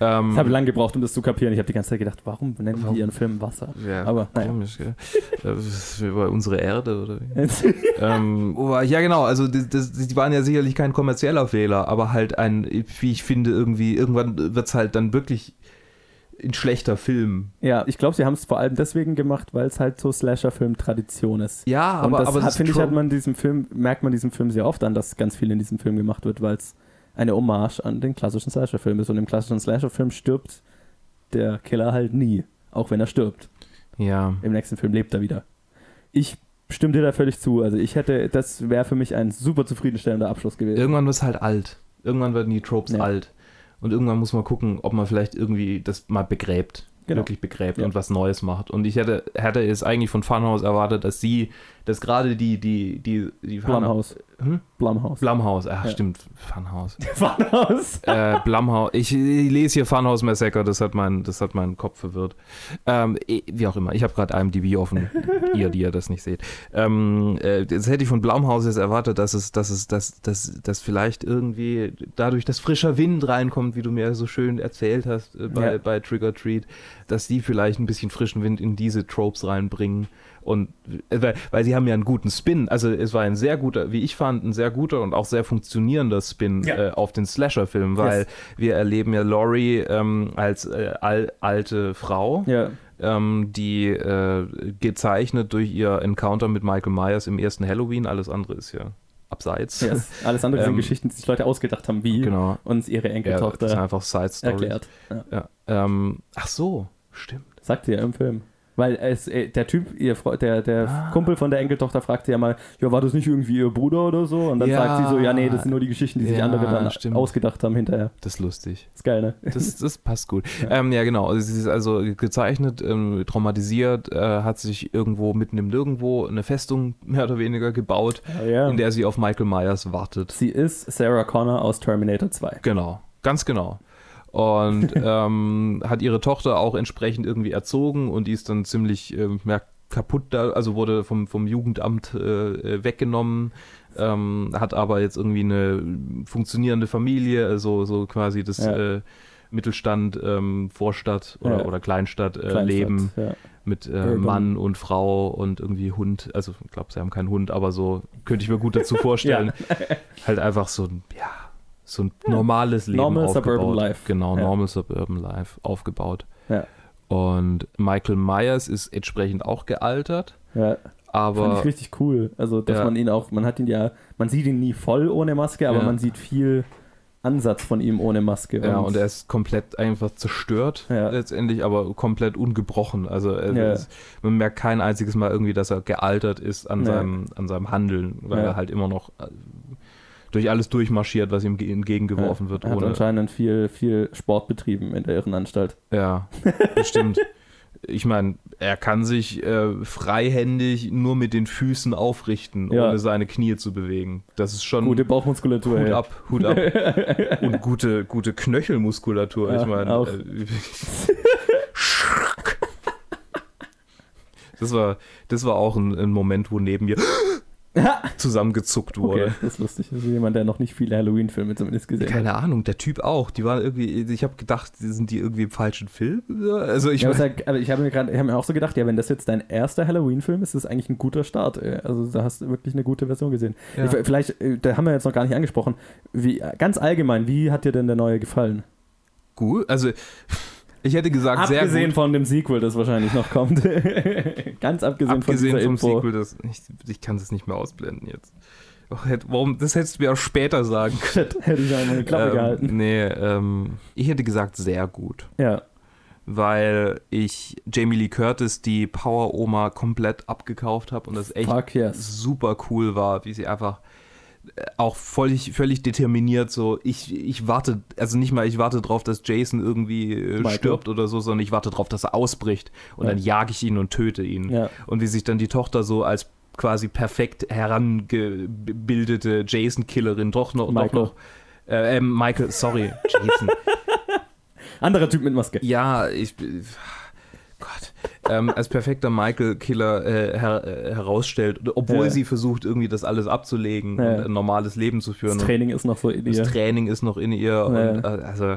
Ähm, Ich habe lange gebraucht, um das zu kapieren. Ich habe die ganze Zeit gedacht, warum nennen Warum? die ihren Film Wasser? ja, aber, naja. komisch, gell? Das ist über unsere Erde oder wie? (laughs) ähm, aber ja, genau, also das, das, die waren ja sicherlich kein kommerzieller Fehler, aber halt ein, wie ich finde, irgendwie, irgendwann wird es halt dann wirklich ein schlechter Film. ja, ich glaube, sie haben es vor allem deswegen gemacht, weil es halt so Slasher-Film-Tradition ist. Ja, Und aber, das aber finde ich, hat man diesem Film, merkt man diesem Film sehr oft an, dass ganz viel in diesem Film gemacht wird, weil es eine Hommage an den klassischen Slasher-Film ist. Und im klassischen Slasher-Film stirbt der Killer halt nie, auch wenn er stirbt. Ja, Im nächsten Film lebt er wieder. Ich stimme dir da völlig zu. Also ich hätte, das wäre für mich ein super zufriedenstellender Abschluss gewesen. irgendwann wird es halt alt. Irgendwann werden die Tropes Ja. alt. Und irgendwann muss man gucken, ob man vielleicht irgendwie das mal begräbt. Genau. Wirklich begräbt Ja. und was Neues macht. Und ich hätte, hätte es eigentlich von Funhouse erwartet, dass sie, dass gerade die, die, die, die Blumhouse. Hm? Blumhouse. Blumhouse, ach Ja. stimmt, Funhouse. (laughs) Blumhouse. äh, Blumhouse, ich, ich lese hier Funhouse Massacre, das hat, mein, das hat meinen Kopf verwirrt. Ähm, eh, wie auch immer, ich habe gerade IMDb offen, (laughs) ihr, die ihr das nicht seht. Ähm, äh, das hätte ich von Blumhouse jetzt erwartet, dass es, dass es, dass, dass, dass vielleicht irgendwie dadurch, dass frischer Wind reinkommt, wie du mir so schön erzählt hast äh, bei, Ja. bei Trigger Treat, dass die vielleicht ein bisschen frischen Wind in diese Tropes reinbringen. Und äh, weil, weil sie haben ja einen guten Spin. Also es war ein sehr guter, wie ich fand, ein sehr guter und auch sehr funktionierender Spin Ja. äh, auf den Slasher-Film, weil Yes. wir erleben ja Laurie ähm, als äh, al alte Frau, Ja, ähm, die äh, gezeichnet durch ihr Encounter mit Michael Myers im ersten Halloween. Alles andere ist ja abseits. yes. (laughs) Alles andere sind Ähm, Geschichten, die sich Leute ausgedacht haben, wie Genau. uns ihre Ja, das Enkeltochter einfach Side erklärt. Ja. Ja. Ähm, ach so, stimmt. Sagt sie ja im Film. Weil es, äh, der Typ, ihr der, der Ah. Kumpel von der Enkeltochter fragt sie ja mal, ja, war das nicht irgendwie ihr Bruder oder so? Und dann Ja. sagt sie so, ja, nee, das sind nur die Geschichten, die sich Ja, andere dann stimmt. ausgedacht haben hinterher. Das ist lustig. Ist geil, ne? Das, das passt gut. (laughs) Ja. Ähm, ja genau. Also sie ist also gezeichnet, ähm, traumatisiert, äh, hat sich irgendwo mitten im Nirgendwo eine Festung (laughs) mehr oder weniger gebaut, in der sie auf Michael Myers wartet. Sie ist Sarah Connor aus Terminator 2. Genau, ganz genau. Und (laughs) ähm, hat ihre Tochter auch entsprechend irgendwie erzogen und die ist dann ziemlich ja, kaputt da, also wurde vom, vom Jugendamt äh, äh, weggenommen, ähm, hat aber jetzt irgendwie eine funktionierende Familie, also so quasi das Ja. äh, Mittelstand, ähm, Vorstadt oder, Ja. oder Kleinstadt, äh, Kleinstadt, Leben Ja. mit äh. Mann und Frau und irgendwie Hund. Also ich glaube, sie haben keinen Hund, aber so könnte ich mir gut dazu (laughs) vorstellen. halt einfach so ein, ja, so ein normales Leben Normal aufgebaut. suburban life. Genau, Ja. normal suburban life aufgebaut. Ja. Und Michael Myers ist entsprechend auch gealtert, ja. Fand aber ich richtig cool. Also, dass Ja. man ihn auch, man hat ihn ja, man sieht ihn nie voll ohne Maske, aber Ja. man sieht viel Ansatz von ihm ohne Maske. ja, und er ist komplett einfach zerstört Ja. letztendlich, aber komplett ungebrochen. Also er Ja. ist, man merkt kein einziges Mal irgendwie, dass er gealtert ist an, Ja. seinem, an seinem Handeln, weil Ja. er halt immer noch äh, durch alles durchmarschiert, was ihm ge- entgegengeworfen wird. er hat Ohne, anscheinend viel, viel Sport betrieben in der Irrenanstalt. Ja, bestimmt. (laughs) Ich meine, er kann sich äh, freihändig nur mit den Füßen aufrichten, Ja. ohne seine Knie zu bewegen. Das ist schon Gute Bauchmuskulatur. Hut ey. ab, Hut ab. (laughs) Und gute, gute Knöchelmuskulatur. Ja, ich meine, äh, (laughs) das war, das war auch ein, ein Moment, wo neben mir (laughs) zusammengezuckt Okay, wurde. das ist lustig. Das ist jemand, der noch nicht viele Halloween-Filme zumindest gesehen hat. Keine Ahnung, der Typ auch. Die waren irgendwie, ich habe gedacht, sind die irgendwie im falschen Film? Also ich Ja, aber, aber ich habe mir gerade, ich habe mir auch so gedacht, ja, wenn das jetzt dein erster Halloween-Film ist, ist das eigentlich ein guter Start. ey. Also da hast du wirklich eine gute Version gesehen. Ja. Ich, vielleicht, äh, da haben wir jetzt noch gar nicht angesprochen. Wie, ganz allgemein, wie hat dir denn der neue gefallen? gut. Also, ich hätte gesagt, sehr Abgesehen von dem Sequel, das wahrscheinlich noch kommt. (laughs) Ganz abgesehen, Abgesehen von vom Info. Sequel, das, ich, ich kann es nicht mehr ausblenden jetzt. Oh, Warum, das hättest du mir auch später sagen (laughs) können. Shit, hätte ich eine Klappe Ähm, gehalten. Nee, ähm, ich hätte gesagt, sehr gut. Ja, Weil ich Jamie Lee Curtis, die Power-Oma, komplett abgekauft habe und das echt yes. super cool war, wie sie einfach auch völlig, völlig determiniert so, ich, ich warte, also nicht mal ich warte drauf, dass Jason irgendwie äh, stirbt oder so, sondern ich warte drauf, dass er ausbricht und Ja. dann jage ich ihn und töte ihn. Ja. Und wie sich dann die Tochter so als quasi perfekt herangebildete Jason-Killerin doch noch, doch Michael. noch äh, ähm, Michael, sorry, Jason. (laughs) Anderer Typ mit Maske. Ja, ich. Gott. Ähm, als perfekter Michael-Killer äh, her, äh, herausstellt, obwohl Ja. sie versucht, irgendwie das alles abzulegen Ja. und ein normales Leben zu führen. Das Training ist noch so in Und das ihr. Training ist noch in ihr. Und, äh, also,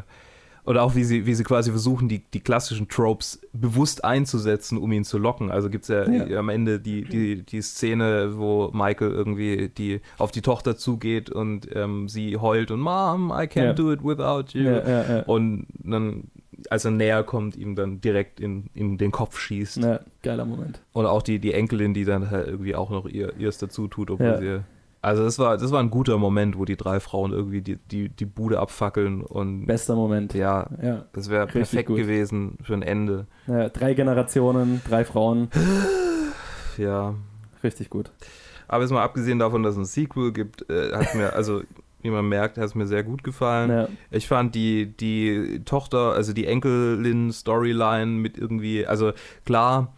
oder auch wie sie, wie sie quasi versuchen, die, die klassischen Tropes bewusst einzusetzen, um ihn zu locken. Also gibt es ja, Ja. am Ende die, die, die Szene, wo Michael irgendwie die, auf die Tochter zugeht und ähm, sie heult und Mom, I can't Ja. do it without you. Ja. Und dann, als er näher kommt, ihm dann direkt in, in den Kopf schießt. ja, geiler Moment. Und auch die, die Enkelin, die dann halt irgendwie auch noch ihr, ihrs dazu tut, obwohl Ja. sie. Also das war, das war ein guter Moment, wo die drei Frauen irgendwie die, die, die Bude abfackeln und Bester Moment. ja, Ja. das wäre perfekt gut. gewesen für ein Ende. ja. Drei Generationen, drei Frauen. Ja. Richtig gut. Aber jetzt mal abgesehen davon, dass es ein Sequel gibt, äh, hat mir, also wie man merkt, hat es mir sehr gut gefallen. Ja. Ich fand die, die Tochter, also die Enkelin-Storyline mit irgendwie, also klar,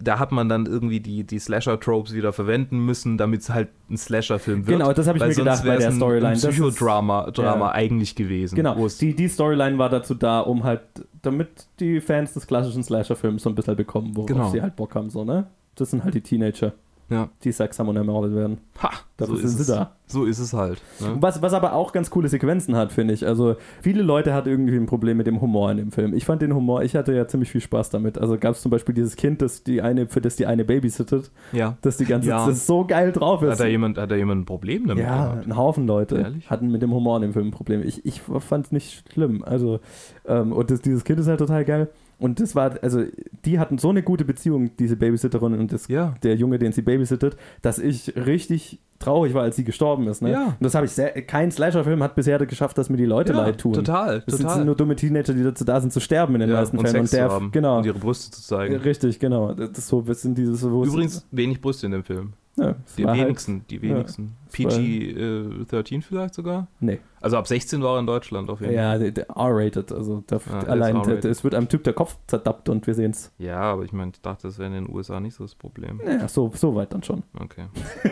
da hat man dann irgendwie die, die Slasher-Tropes wieder verwenden müssen, damit es halt ein Slasher-Film wird. Genau, das habe ich Weil mir gedacht bei der Storyline. Ein Das ist- Psychodrama Drama Ja. eigentlich gewesen. Genau, die, die Storyline war dazu da, um halt, damit die Fans des klassischen Slasher-Films so ein bisschen bekommen, worauf Genau. sie halt Bock haben, so, ne? Das sind halt die Teenager, ja. die und ermordet werden. Ha, Dafür so ist es. da. So ist es halt. Ne? Was, was aber auch ganz coole Sequenzen hat, finde ich. Also, viele Leute hatten irgendwie ein Problem mit dem Humor in dem Film. Ich fand den Humor, ich hatte ja ziemlich viel Spaß damit. Also gab es zum Beispiel dieses Kind, das die eine, für das die eine babysittet, Ja. das die ganze Ja. das so geil drauf ist. Hat da, jemand, hat da jemand ein Problem damit ja, gehabt? ein Haufen Leute Ehrlich? hatten mit dem Humor in dem Film ein Problem. Ich, ich fand es nicht schlimm. Also, ähm, und das, dieses Kind ist halt total geil. Und das war, also, die hatten so eine gute Beziehung, diese Babysitterin und das, Ja. der Junge, den sie babysittet, dass ich richtig traurig war, als sie gestorben ist. Ne? Ja. Und das habe ich sehr, kein Slasher-Film hat bisher geschafft, dass mir die Leute ja, leid tun. Total, Das total. sind nur dumme Teenager, die dazu da sind, zu sterben in den ja, meisten und Fällen. Sex und der, zu haben genau. und ihre Brüste zu zeigen. Richtig, genau. Das ist so, das sind diese, wo es- Übrigens wenig Brüste in dem Film. ja, Die war halt- wenigsten, die wenigsten. Es war- PG-13 vielleicht sogar? Nee. Also ab 16 war er in Deutschland auf jeden Fall. Ja, R-rated. Also der, Ah, ist allein, es wird einem Typ der Kopf zerdappt und wir sehen es. Ja, aber ich meine, ich dachte, das wäre in den USA nicht so das Problem. Ja, so, so weit dann schon. Okay. (laughs)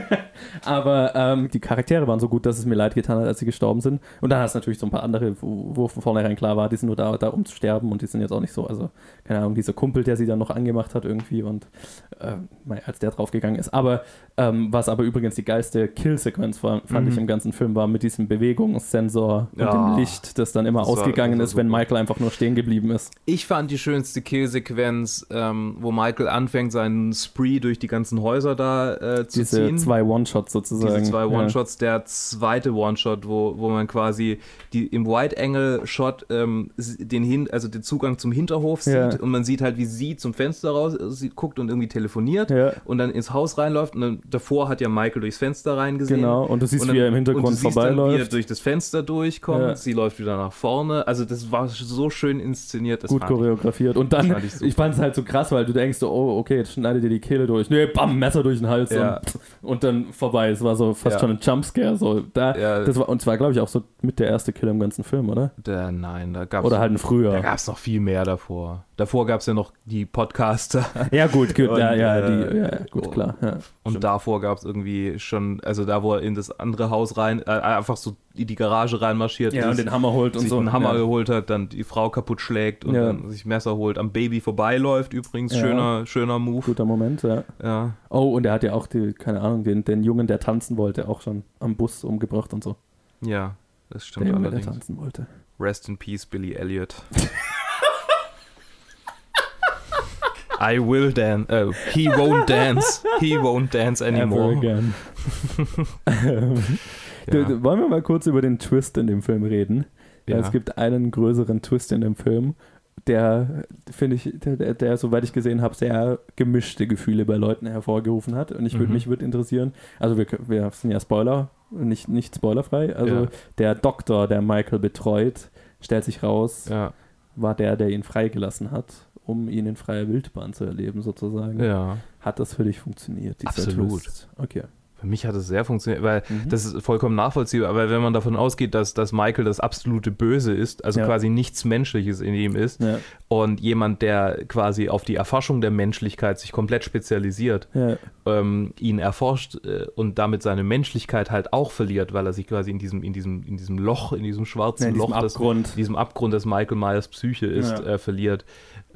Aber ähm, die Charaktere waren so gut, dass es mir leid getan hat, als sie gestorben sind. Und dann hast du natürlich so ein paar andere, wo, wo von vornherein klar war, die sind nur da, da um zu sterben und die sind jetzt auch nicht so. Also, keine Ahnung, dieser Kumpel, der sie dann noch angemacht hat irgendwie und ähm, mei, als der draufgegangen ist. Aber was was aber übrigens die geilste Kill-Sequenz war, fand Mhm. ich im ganzen Film, war mit diesem Bewegungssensor und Ja. dem Licht, das dann immer Das ausgegangen war ist, wenn. Michael einfach nur stehen geblieben ist. Ich fand die schönste Killsequenz, ähm, wo Michael anfängt, seinen Spree durch die ganzen Häuser da äh, zu Diese ziehen. zwei One-Shots sozusagen. Diese zwei Ja. One-Shots, der zweite One-Shot, wo, wo man quasi die, im Wide-Angle-Shot ähm, den, hin, also den Zugang zum Hinterhof sieht Ja. und man sieht halt, wie sie zum Fenster raus äh, sie guckt und irgendwie telefoniert Ja. und dann ins Haus reinläuft und dann, davor hat ja Michael durchs Fenster reingesehen. Genau, und du siehst, Und dann- wie er im und Hintergrund du siehst Dann, wie er vorbeiläuft. durch das Fenster durchkommt, Ja. sie läuft wieder nach vorne. Also das war so schön inszeniert. Gut fand ich- choreografiert. Und dann, fand ich ich fand es halt so krass, weil du denkst, oh, okay, jetzt schneidet dir die Kehle durch. Nee, bam, Messer durch den Hals Ja. und, und dann vorbei. Es war so fast Ja. schon ein Jumpscare. So. Da, Ja. das war, und zwar, glaube ich, auch so mit der erste Kill im ganzen Film, oder? Der, nein, da gab Oder halt ein Da früher. gab es noch viel mehr davor. Davor gab es ja noch die Podcaster. (laughs) Ja, gut, gut, Und, ja, ja, äh, die, ja, gut, klar. Ja. Und davor gab es irgendwie schon, also da, wo er in das andere Haus rein, äh, einfach so in die Garage reinmarschiert ja, ist, und den Hammer holt und so. einen Hammer ja. geholt hat, dann die Frau kaputt schlägt und dann sich Messer holt, am Baby vorbeiläuft übrigens. Schöner, schöner Move. Guter Moment, ja. Ja. Oh, und er hat ja auch, die, keine Ahnung, den, den Jungen, der tanzen wollte, auch schon am Bus umgebracht und so. ja, das Der stimmt Junge, der allerdings. tanzen wollte. Rest in peace, Billy Elliot. (laughs) I will dance. Oh, he won't dance. He won't dance anymore. (laughs) Ja. Wollen wir mal kurz über den Twist in dem Film reden? Ja. Es gibt einen größeren Twist in dem Film, der, finde ich, der, der, der, soweit ich gesehen habe, sehr gemischte Gefühle bei Leuten hervorgerufen hat. Und ich würde Mhm. mich würde interessieren, also wir, wir sind ja Spoiler, nicht, nicht spoilerfrei. Also Ja. der Doktor, der Michael betreut, stellt sich raus, Ja, war der, der ihn freigelassen hat, um ihn in freier Wildbahn zu erleben, sozusagen. ja. Hat das für dich funktioniert, Absolut. Twist? Okay. Für mich hat es sehr funktioniert, weil Mhm. das ist vollkommen nachvollziehbar. Aber wenn man davon ausgeht, dass, dass Michael das absolute Böse ist, also Ja. quasi nichts Menschliches in ihm ist, Ja, und jemand, der quasi auf die Erforschung der Menschlichkeit sich komplett spezialisiert, ja, ähm, ihn erforscht äh, und damit seine Menschlichkeit halt auch verliert, weil er sich quasi in diesem, in diesem, in diesem Loch, in diesem schwarzen in diesem Loch, das, Abgrund. in diesem Abgrund, das Michael Myers Psyche ist, äh, verliert.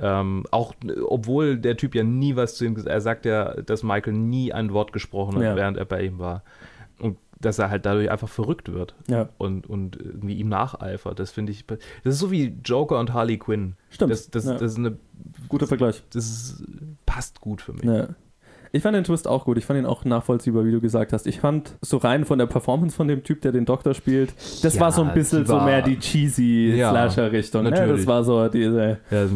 Ähm, auch obwohl der Typ ja nie was zu ihm gesagt hat, er sagt ja, dass Michael nie ein Wort gesprochen hat, Ja. während er bei ihm war. Und dass er halt dadurch einfach verrückt wird ja. und, und irgendwie ihm nacheifert. Das finde ich, das ist so wie Joker und Harley Quinn. Stimmt. Das, das, ja. das, ist eine, Guter Vergleich. das ist, passt gut für mich. Ja. Ich fand den Twist auch gut. Ich fand ihn auch nachvollziehbar, wie du gesagt hast. Ich fand so rein von der Performance von dem Typ, der den Doktor spielt, das Ja, war so ein bisschen so mehr die cheesy Ja, Slasher-Richtung. Ne? Das war so diese, Ja,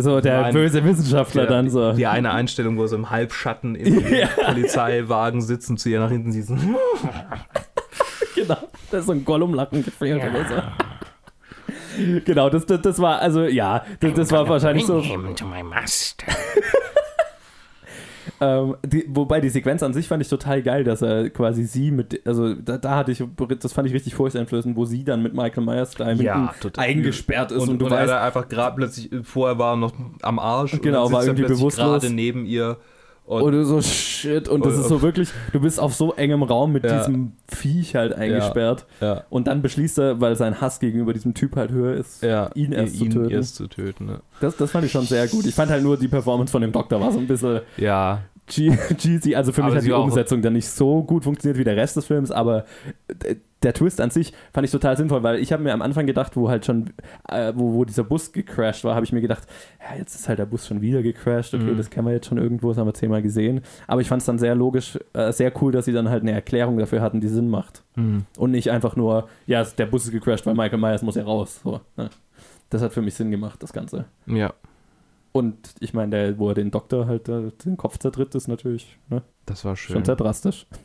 so der Nein. böse Wissenschaftler Ja, dann so. Die eine Einstellung, wo er so im Halbschatten im (laughs) Ja. Polizeiwagen sitzen, zu ihr nach hinten siehst. (laughs) Genau. Da ist so ein Gollum-Lachen gefehlt oder so. Genau, das, das, das war, also ja, das, das war wahrscheinlich so. him to my master. (laughs) Ähm, die, wobei die Sequenz an sich fand ich total geil, dass er quasi sie mit, also da, da hatte ich, das fand ich richtig furchteinflößend, wo sie dann mit Michael Myers da total. eingesperrt ist und, Und, du und er weißt, da einfach gerade plötzlich, vorher war er noch am Arsch. Genau, und war er irgendwie bewusstlos. gerade neben ihr. Und, und du so shit und das ist so wirklich, du bist auf so engem Raum mit Ja. diesem Viech halt eingesperrt ja, und dann beschließt er, weil sein Hass gegenüber diesem Typ halt höher ist, ja, ihn erst zu ihn töten. erst zu töten. Ne? Das, das fand ich schon sehr gut. Ich fand halt nur die Performance von dem Doktor war so ein bisschen Ja, (laughs) Cheesy. Also für mich Aber hat die Umsetzung dann nicht so gut funktioniert wie der Rest des Films, aber der Twist an sich fand ich total sinnvoll, weil ich habe mir am Anfang gedacht, wo halt schon, äh, wo, wo dieser Bus gecrashed war, habe ich mir gedacht, ja, jetzt ist halt der Bus schon wieder gecrashed, okay, Mhm. das kennen wir jetzt schon irgendwo, das haben wir zehnmal gesehen. Aber ich fand es dann sehr logisch, äh, sehr cool, dass sie dann halt eine Erklärung dafür hatten, die Sinn macht. hm. Und nicht einfach nur, ja, der Bus ist gecrashed, weil Michael Myers muss ja raus. So, ne? Das hat für mich Sinn gemacht, das Ganze. ja, Und ich meine, der, wo er den Doktor halt äh, den Kopf zertritt, ist natürlich ne? das war schön. schon sehr drastisch. (laughs)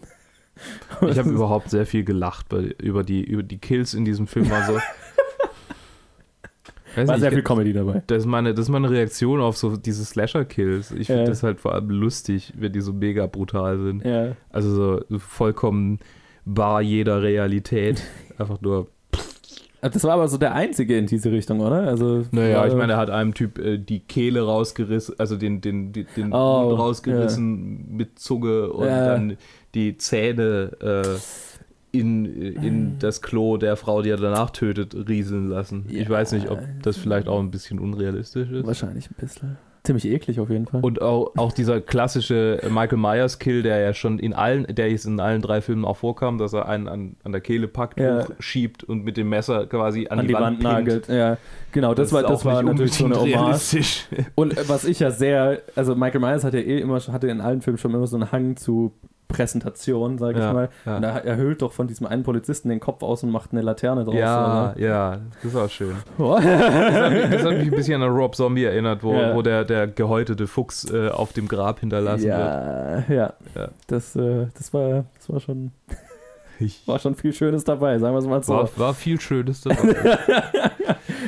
Ich habe überhaupt sehr viel gelacht bei, über, die, über die Kills in diesem Film. Also, Weiß (laughs) War nicht, sehr viel Comedy dabei. das ist, meine, das ist meine Reaktion auf so diese Slasher-Kills. Ich finde Ja. das halt vor allem lustig, wenn die so mega brutal sind. Ja. Also so vollkommen bar jeder Realität. (laughs) Einfach nur. Das war aber so der einzige in diese Richtung, oder? Also, Naja, ich meine, er hat einem Typ äh, die Kehle rausgerissen, also den, den, den, den Oh, Mund rausgerissen mit Zunge und Ja. dann die Zähne äh, in, in das Klo der Frau, die er danach tötet, rieseln lassen. Ich Ja. weiß nicht, ob das vielleicht auch ein bisschen unrealistisch ist. wahrscheinlich ein bisschen. Ziemlich eklig auf jeden Fall. Und auch, auch dieser klassische Michael Myers Kill, der ja schon in allen, der jetzt in allen drei Filmen auch vorkam, dass er einen an, an der Kehle packt, Ja. schiebt und mit dem Messer quasi an, an die Wand, pinnt. nagelt. Ja, genau, das, war, ist das war natürlich so eine Hommage. realistisch. Und was ich ja sehr, also Michael Myers hat ja eh immer, hatte in allen Filmen schon immer so einen Hang zu Präsentation, sag ich Ja, mal. ja. Und er, er hüllt doch von diesem einen Polizisten den Kopf aus und macht eine Laterne draus. Ja, ja, das war schön. oder? Das hat mich ein bisschen an Rob Zombie erinnert, wo, Ja. wo der, der gehäutete Fuchs äh, auf dem Grab hinterlassen wird. ja, ja, Ja. Das, äh, das, war, das war, schon, war schon viel Schönes dabei, sagen wir es mal so. war, war viel Schönes dabei. (laughs)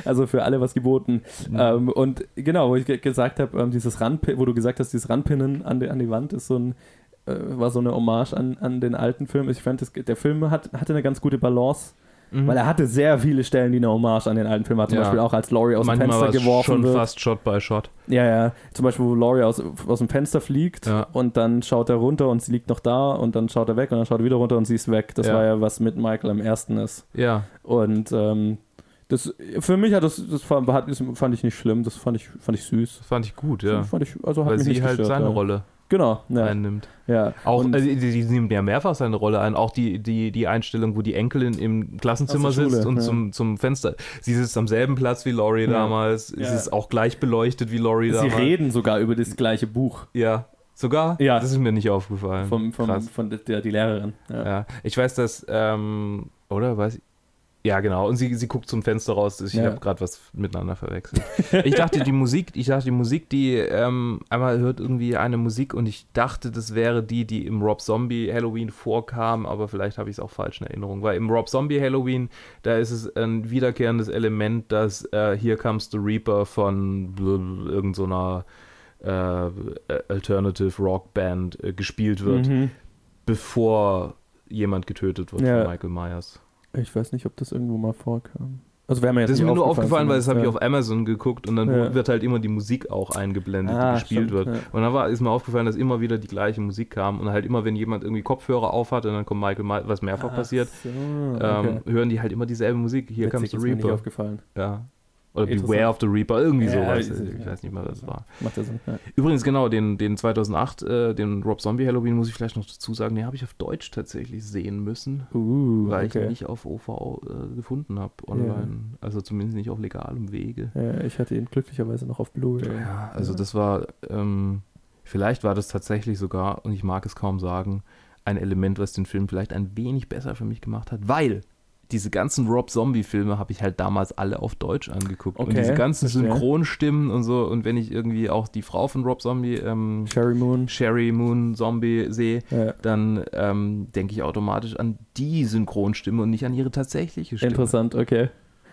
Also für alle was geboten. Mhm. Ähm, und genau, wo ich ge gesagt habe, ähm, dieses Randpin, wo du gesagt hast, dieses Randpinnen an, die, an die Wand ist so ein, äh, war so eine Hommage an, an den alten Film. Ich fand, das, der Film hat, hatte eine ganz gute Balance, Mhm. weil er hatte sehr viele Stellen, die eine Hommage an den alten Film hat. Zum Ja. Beispiel auch als Laurie aus Manchmal dem Fenster geworfen schon wird. fast Shot by Shot. Ja, ja. Zum Beispiel, wo Laurie aus, aus dem Fenster fliegt Ja. und dann schaut er runter und sie liegt noch da und dann schaut er weg und dann schaut er wieder runter und sie ist weg. Das Ja. war ja, was mit Michael am ersten ist. Ja, Und ähm, das, für mich hat das, das fand, das fand ich nicht schlimm, das fand ich, fand ich süß. das fand ich gut, ja. Das fand ich, also hat Weil mich sie nicht halt gestört, seine. Rolle Genau, ja. einnimmt. ja. Auch, also die, die nimmt ja mehrfach seine Rolle ein. Auch die, die, die Einstellung, wo die Enkelin im Klassenzimmer Schule, sitzt und ja. zum, zum Fenster. Sie sitzt am selben Platz wie Laurie Ja. damals. Sie ist auch gleich beleuchtet wie Laurie Sie damals. reden sogar über das gleiche Buch Ja. Sogar? Ja. Das ist mir nicht aufgefallen. vom, vom, Krass. von der, die Lehrerin. Ja. Ja. Ich weiß, dass, ähm, oder weiß ich, Ja, genau. Und sie, sie guckt zum Fenster raus. Ich Ja. habe gerade was miteinander verwechselt. Ich dachte, die Musik, ich dachte, die Musik, die ähm, einmal hört irgendwie eine Musik und ich dachte, das wäre die, die im Rob Zombie Halloween vorkam, aber vielleicht habe ich es auch falsch in Erinnerung. Weil im Rob Zombie Halloween, da ist es ein wiederkehrendes Element, dass äh, Here Comes the Reaper von bl- irgend so einer äh, Alternative Rock Band äh, gespielt wird, Mhm. bevor jemand getötet wird Ja. von Michael Myers. Ich weiß nicht, ob das irgendwo mal vorkam. Also wäre mir jetzt Das ist mir nur aufgefallen, weil das habe ich ja. auf Amazon geguckt und dann Ja. wird halt immer die Musik auch eingeblendet, Ah, die gespielt stimmt, wird. ja. Und dann war, ist mir aufgefallen, dass immer wieder die gleiche Musik kam und halt immer, wenn jemand irgendwie Kopfhörer aufhat und dann kommt Michael Myers, was mehrfach Ach passiert, So, ähm, okay. hören die halt immer dieselbe Musik. Hier Witzig, comes the ist mir nicht Reaper. aufgefallen. Ja. Oder. Beware of the Reaper, irgendwie Ja, sowas. ist- Ich ja. weiß nicht mehr, was es war. Macht ja Sinn. Ja. Übrigens, genau, den, den 2008, äh, den Rob Zombie Halloween, muss ich vielleicht noch dazu sagen, den habe ich auf Deutsch tatsächlich sehen müssen. Uh, Weil ich ihn okay. nicht auf OV äh, gefunden habe online. Also zumindest nicht auf legalem Wege. Ja, ich hatte ihn glücklicherweise noch auf Blu-ray. Ja, also Ja. das war, ähm, vielleicht war das tatsächlich sogar, und ich mag es kaum sagen, ein Element, was den Film vielleicht ein wenig besser für mich gemacht hat, weil diese ganzen Rob Zombie-Filme habe ich halt damals alle auf Deutsch angeguckt. und Okay, diese ganzen. Synchronstimmen und so, und wenn ich irgendwie auch die Frau von Rob Zombie, ähm, Sherry Moon. Sherry Moon Zombie sehe, Ja. dann ähm, denke ich automatisch an die Synchronstimme und nicht an ihre tatsächliche Stimme. Interessant, okay.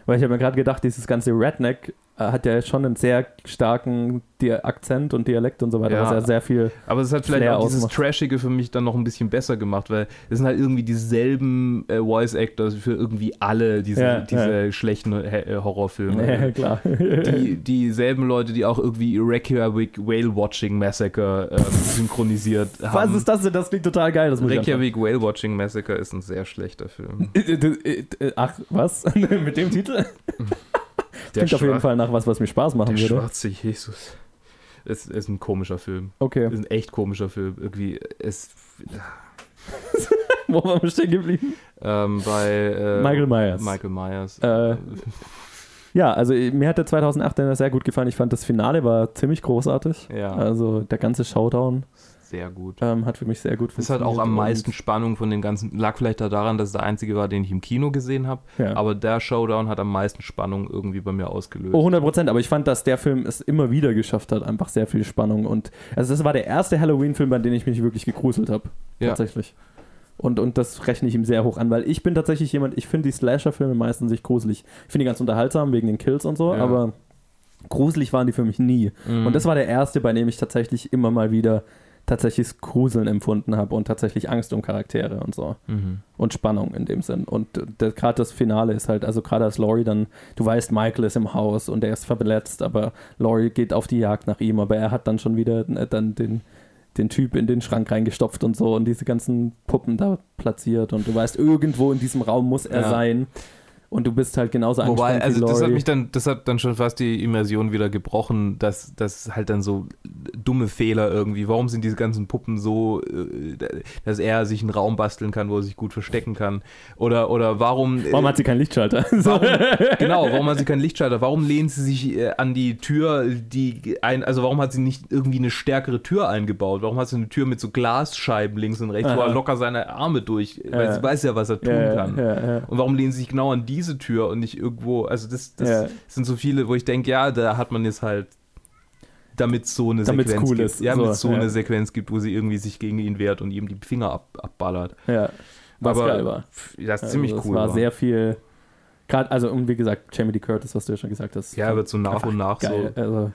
Weil ich habe mir gerade gedacht, dieses ganze Redneck hat ja schon einen sehr starken Di Akzent und Dialekt und so weiter, Ja. was ja sehr viel. Aber es hat vielleicht Flair auch dieses ausmacht. Trashige für mich dann noch ein bisschen besser gemacht, weil es sind halt irgendwie dieselben äh, Voice Actors für irgendwie alle diese, Ja, diese schlechten äh, Horrorfilme. Ja, klar. Die, dieselben Leute, die auch irgendwie Reykjavik Whale Watching Massacre ähm, (laughs) synchronisiert Was haben. ist das denn? Das klingt total geil. Das Reykjavik Whale Watching Massacre ist ein sehr schlechter Film. Äh, äh, äh, Ach, was? (laughs) Mit dem Titel? (laughs) Der, Klingt auf jeden Fall nach was, was mir Spaß machen der würde. schwarze Jesus. Es ist ein komischer Film. Okay. Es ist ein echt komischer Film. Irgendwie, es, (laughs) Wo waren wir stehen geblieben? ähm, bei äh, Michael Myers. Michael Myers. Äh, Ja, also äh, mir hat der 2008 dann sehr gut gefallen. Ich fand das Finale war ziemlich großartig. ja, Also der ganze Showdown sehr gut. ähm, hat für mich sehr gut Es hat auch am meisten Spannung von den ganzen. Lag vielleicht da daran, dass es der einzige war, den ich im Kino gesehen habe. Ja. Aber der Showdown hat am meisten Spannung irgendwie bei mir ausgelöst. Oh, 100 Prozent, aber ich fand, dass der Film es immer wieder geschafft hat, einfach sehr viel Spannung. Und also das war der erste Halloween-Film, bei dem ich mich wirklich gegruselt habe. Ja. Tatsächlich. Und, und das rechne ich ihm sehr hoch an, weil ich bin tatsächlich jemand, ich finde die Slasher-Filme meistens nicht gruselig. Ich finde die ganz unterhaltsam wegen den Kills und so, Ja. aber gruselig waren die für mich nie. Mhm. Und das war der erste, bei dem ich tatsächlich immer mal wieder tatsächlich das Gruseln empfunden habe und tatsächlich Angst um Charaktere und so. Mhm. Und Spannung in dem Sinn. Und äh, gerade das Finale ist halt, also gerade als Laurie dann, du weißt, Michael ist im Haus und er ist verletzt, aber Laurie geht auf die Jagd nach ihm, aber er hat dann schon wieder äh, dann den, den Typ in den Schrank reingestopft und so und diese ganzen Puppen da platziert und du weißt, irgendwo in diesem Raum muss er Ja. sein. Und du bist halt genauso Wobei, also das hat mich dann, das hat dann schon fast die Immersion wieder gebrochen, dass das halt dann so dumme Fehler irgendwie. Warum sind diese ganzen Puppen so, äh, dass er sich einen Raum basteln kann, wo er sich gut verstecken kann? Oder, oder warum. Warum hat sie keinen Lichtschalter? (laughs) Warum, genau, warum hat sie keinen Lichtschalter? Warum lehnt sie sich äh, an die Tür, die ein, also warum hat sie nicht irgendwie eine stärkere Tür eingebaut? Warum hat sie eine Tür mit so Glasscheiben links und rechts, wo Aha. er locker seine Arme durch, weil Ja. sie weiß ja, was er tun ja, kann. ja. Und warum lehnen sie sich genau an diese Tür und nicht irgendwo, also das, das Ja. sind so viele, wo ich denke, ja, da hat man jetzt halt, damit es so eine Damit's Sequenz cool gibt. ist, Ja, so, damit es so ja. eine Sequenz gibt, wo sie irgendwie sich gegen ihn wehrt und ihm die Finger ab, abballert. ja. Was Aber geil war. Das ist Also ziemlich das cool. war sehr viel. Gerade, also, und wie gesagt, Jamie Lee Curtis, was du ja schon gesagt hast. ja, wird so nach und nach geil. so. Also,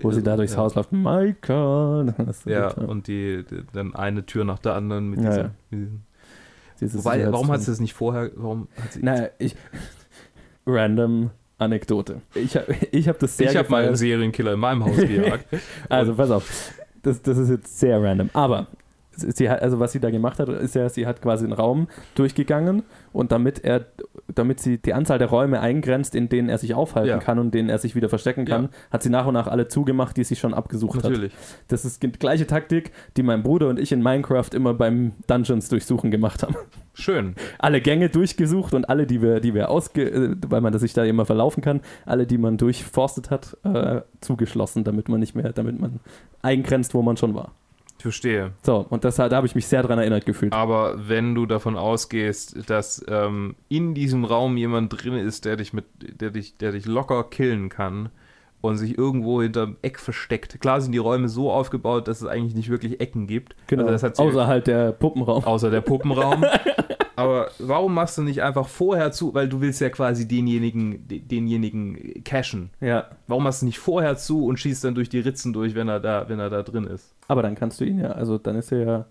wo sie da durchs ja. Haus läuft. Michael. Ja, gut, und die, die, dann eine Tür nach der anderen mit Ja, dieser. ja. Mit diesem, Dieses wobei, warum hat sie das nicht vorher? Warum hat sie, Naja, ich. (laughs) Random Anekdote. Ich habe ich hab das sehr ich habe mal einen. Serienkiller in meinem Haus gejagt. (laughs) Also, pass auf. Das, das ist jetzt sehr random. Aber. Sie hat, also was sie da gemacht hat, ist ja, sie hat quasi einen Raum durchgegangen und damit er, damit sie die Anzahl der Räume eingrenzt, in denen er sich aufhalten Ja. kann und in denen er sich wieder verstecken kann, Ja. hat sie nach und nach alle zugemacht, die sie schon abgesucht hat. Natürlich. Das ist die gleiche Taktik, die mein Bruder und ich in Minecraft immer beim Dungeons durchsuchen gemacht haben. Schön. Alle Gänge durchgesucht und alle, die wir, die wir ausge, äh, weil man das sich da immer verlaufen kann, alle, die man durchforstet hat, äh, zugeschlossen, damit man nicht mehr, damit man eingrenzt, wo man schon war. Verstehe. So, und das, da habe ich mich sehr dran erinnert gefühlt. Aber wenn du davon ausgehst, dass ähm, in diesem Raum jemand drin ist, der dich mit, der dich, der dich locker killen kann und sich irgendwo hinterm Eck versteckt. Klar sind die Räume so aufgebaut, dass es eigentlich nicht wirklich Ecken gibt. Genau, Also außer halt der Puppenraum. außer der Puppenraum. (laughs) Aber warum machst du nicht einfach vorher zu, weil du willst ja quasi denjenigen, de- denjenigen cashen. Ja, Warum machst du nicht vorher zu und schießt dann durch die Ritzen durch, wenn er da, wenn er da drin ist? aber dann kannst du ihn ja, also dann ist er ja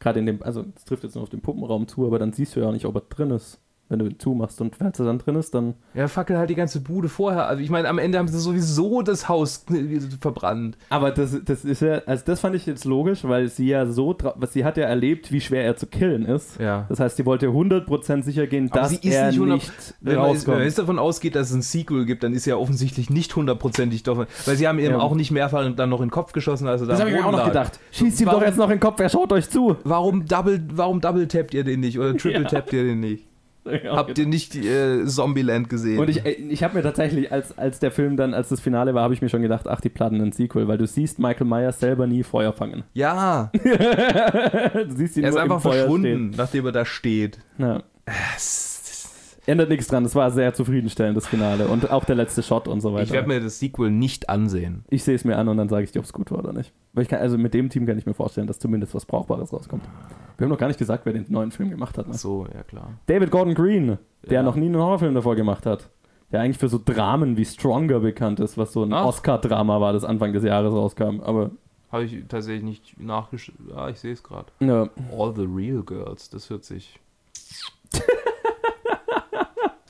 gerade in dem, also es trifft jetzt nur auf den Puppenraum zu, aber dann siehst du ja auch nicht, ob er drin ist, wenn du zumachst. Und falls er dann drin ist, dann Ja, fackel halt die ganze Bude vorher. Also ich meine, am Ende haben sie sowieso das Haus (laughs) verbrannt. Aber das, das ist ja, also das fand ich jetzt logisch, weil sie ja so, was sie hat ja erlebt, wie schwer er zu killen ist. Ja. Das heißt, sie wollte 100% sicher gehen, Aber dass sie ist er nicht 100 nicht Wenn man, jetzt, wenn man rauskommt. jetzt davon ausgeht, dass es ein Sequel gibt, dann ist ja offensichtlich nicht hundertprozentig davon. Weil sie haben ihm Ja. auch nicht mehrfach dann noch in den Kopf geschossen, also da Das habe ich mir auch noch gedacht. Schießt ihm doch jetzt noch in den Kopf, er schaut euch zu. Warum double, warum double tappt ihr den nicht oder triple Ja. tappt ihr den nicht? (laughs) Habt ihr nicht äh, Zombieland gesehen? Und ich, äh, ich habe mir tatsächlich, als, als der Film dann, als das Finale war, habe ich mir schon gedacht, ach, die planen ein Sequel, weil du siehst Michael Myers selber nie Feuer fangen. (laughs) ja, du siehst ihn er ist einfach verschwunden, nachdem er da steht. Stehen. Ja. Ändert nichts dran, es war sehr zufriedenstellend, das Finale. Und auch der letzte Shot und so weiter. Ich werde mir das Sequel nicht ansehen. Ich sehe es mir an und dann sage ich dir, ob es gut war oder nicht. Weil ich kann, also mit dem Team kann ich mir vorstellen, dass zumindest was Brauchbares rauskommt. Wir haben noch gar nicht gesagt, wer den neuen Film gemacht hat. Ne? So, ja klar. David Gordon Green, der Ja. noch nie einen Horrorfilm davor gemacht hat. Der eigentlich für so Dramen wie Stronger bekannt ist, was so ein. Oscar-Drama war, das Anfang des Jahres rauskam. Aber Habe ich tatsächlich nicht nachgeschaut. Ja, ich sehe es gerade. ja, All the Real Girls, das hört sich (laughs)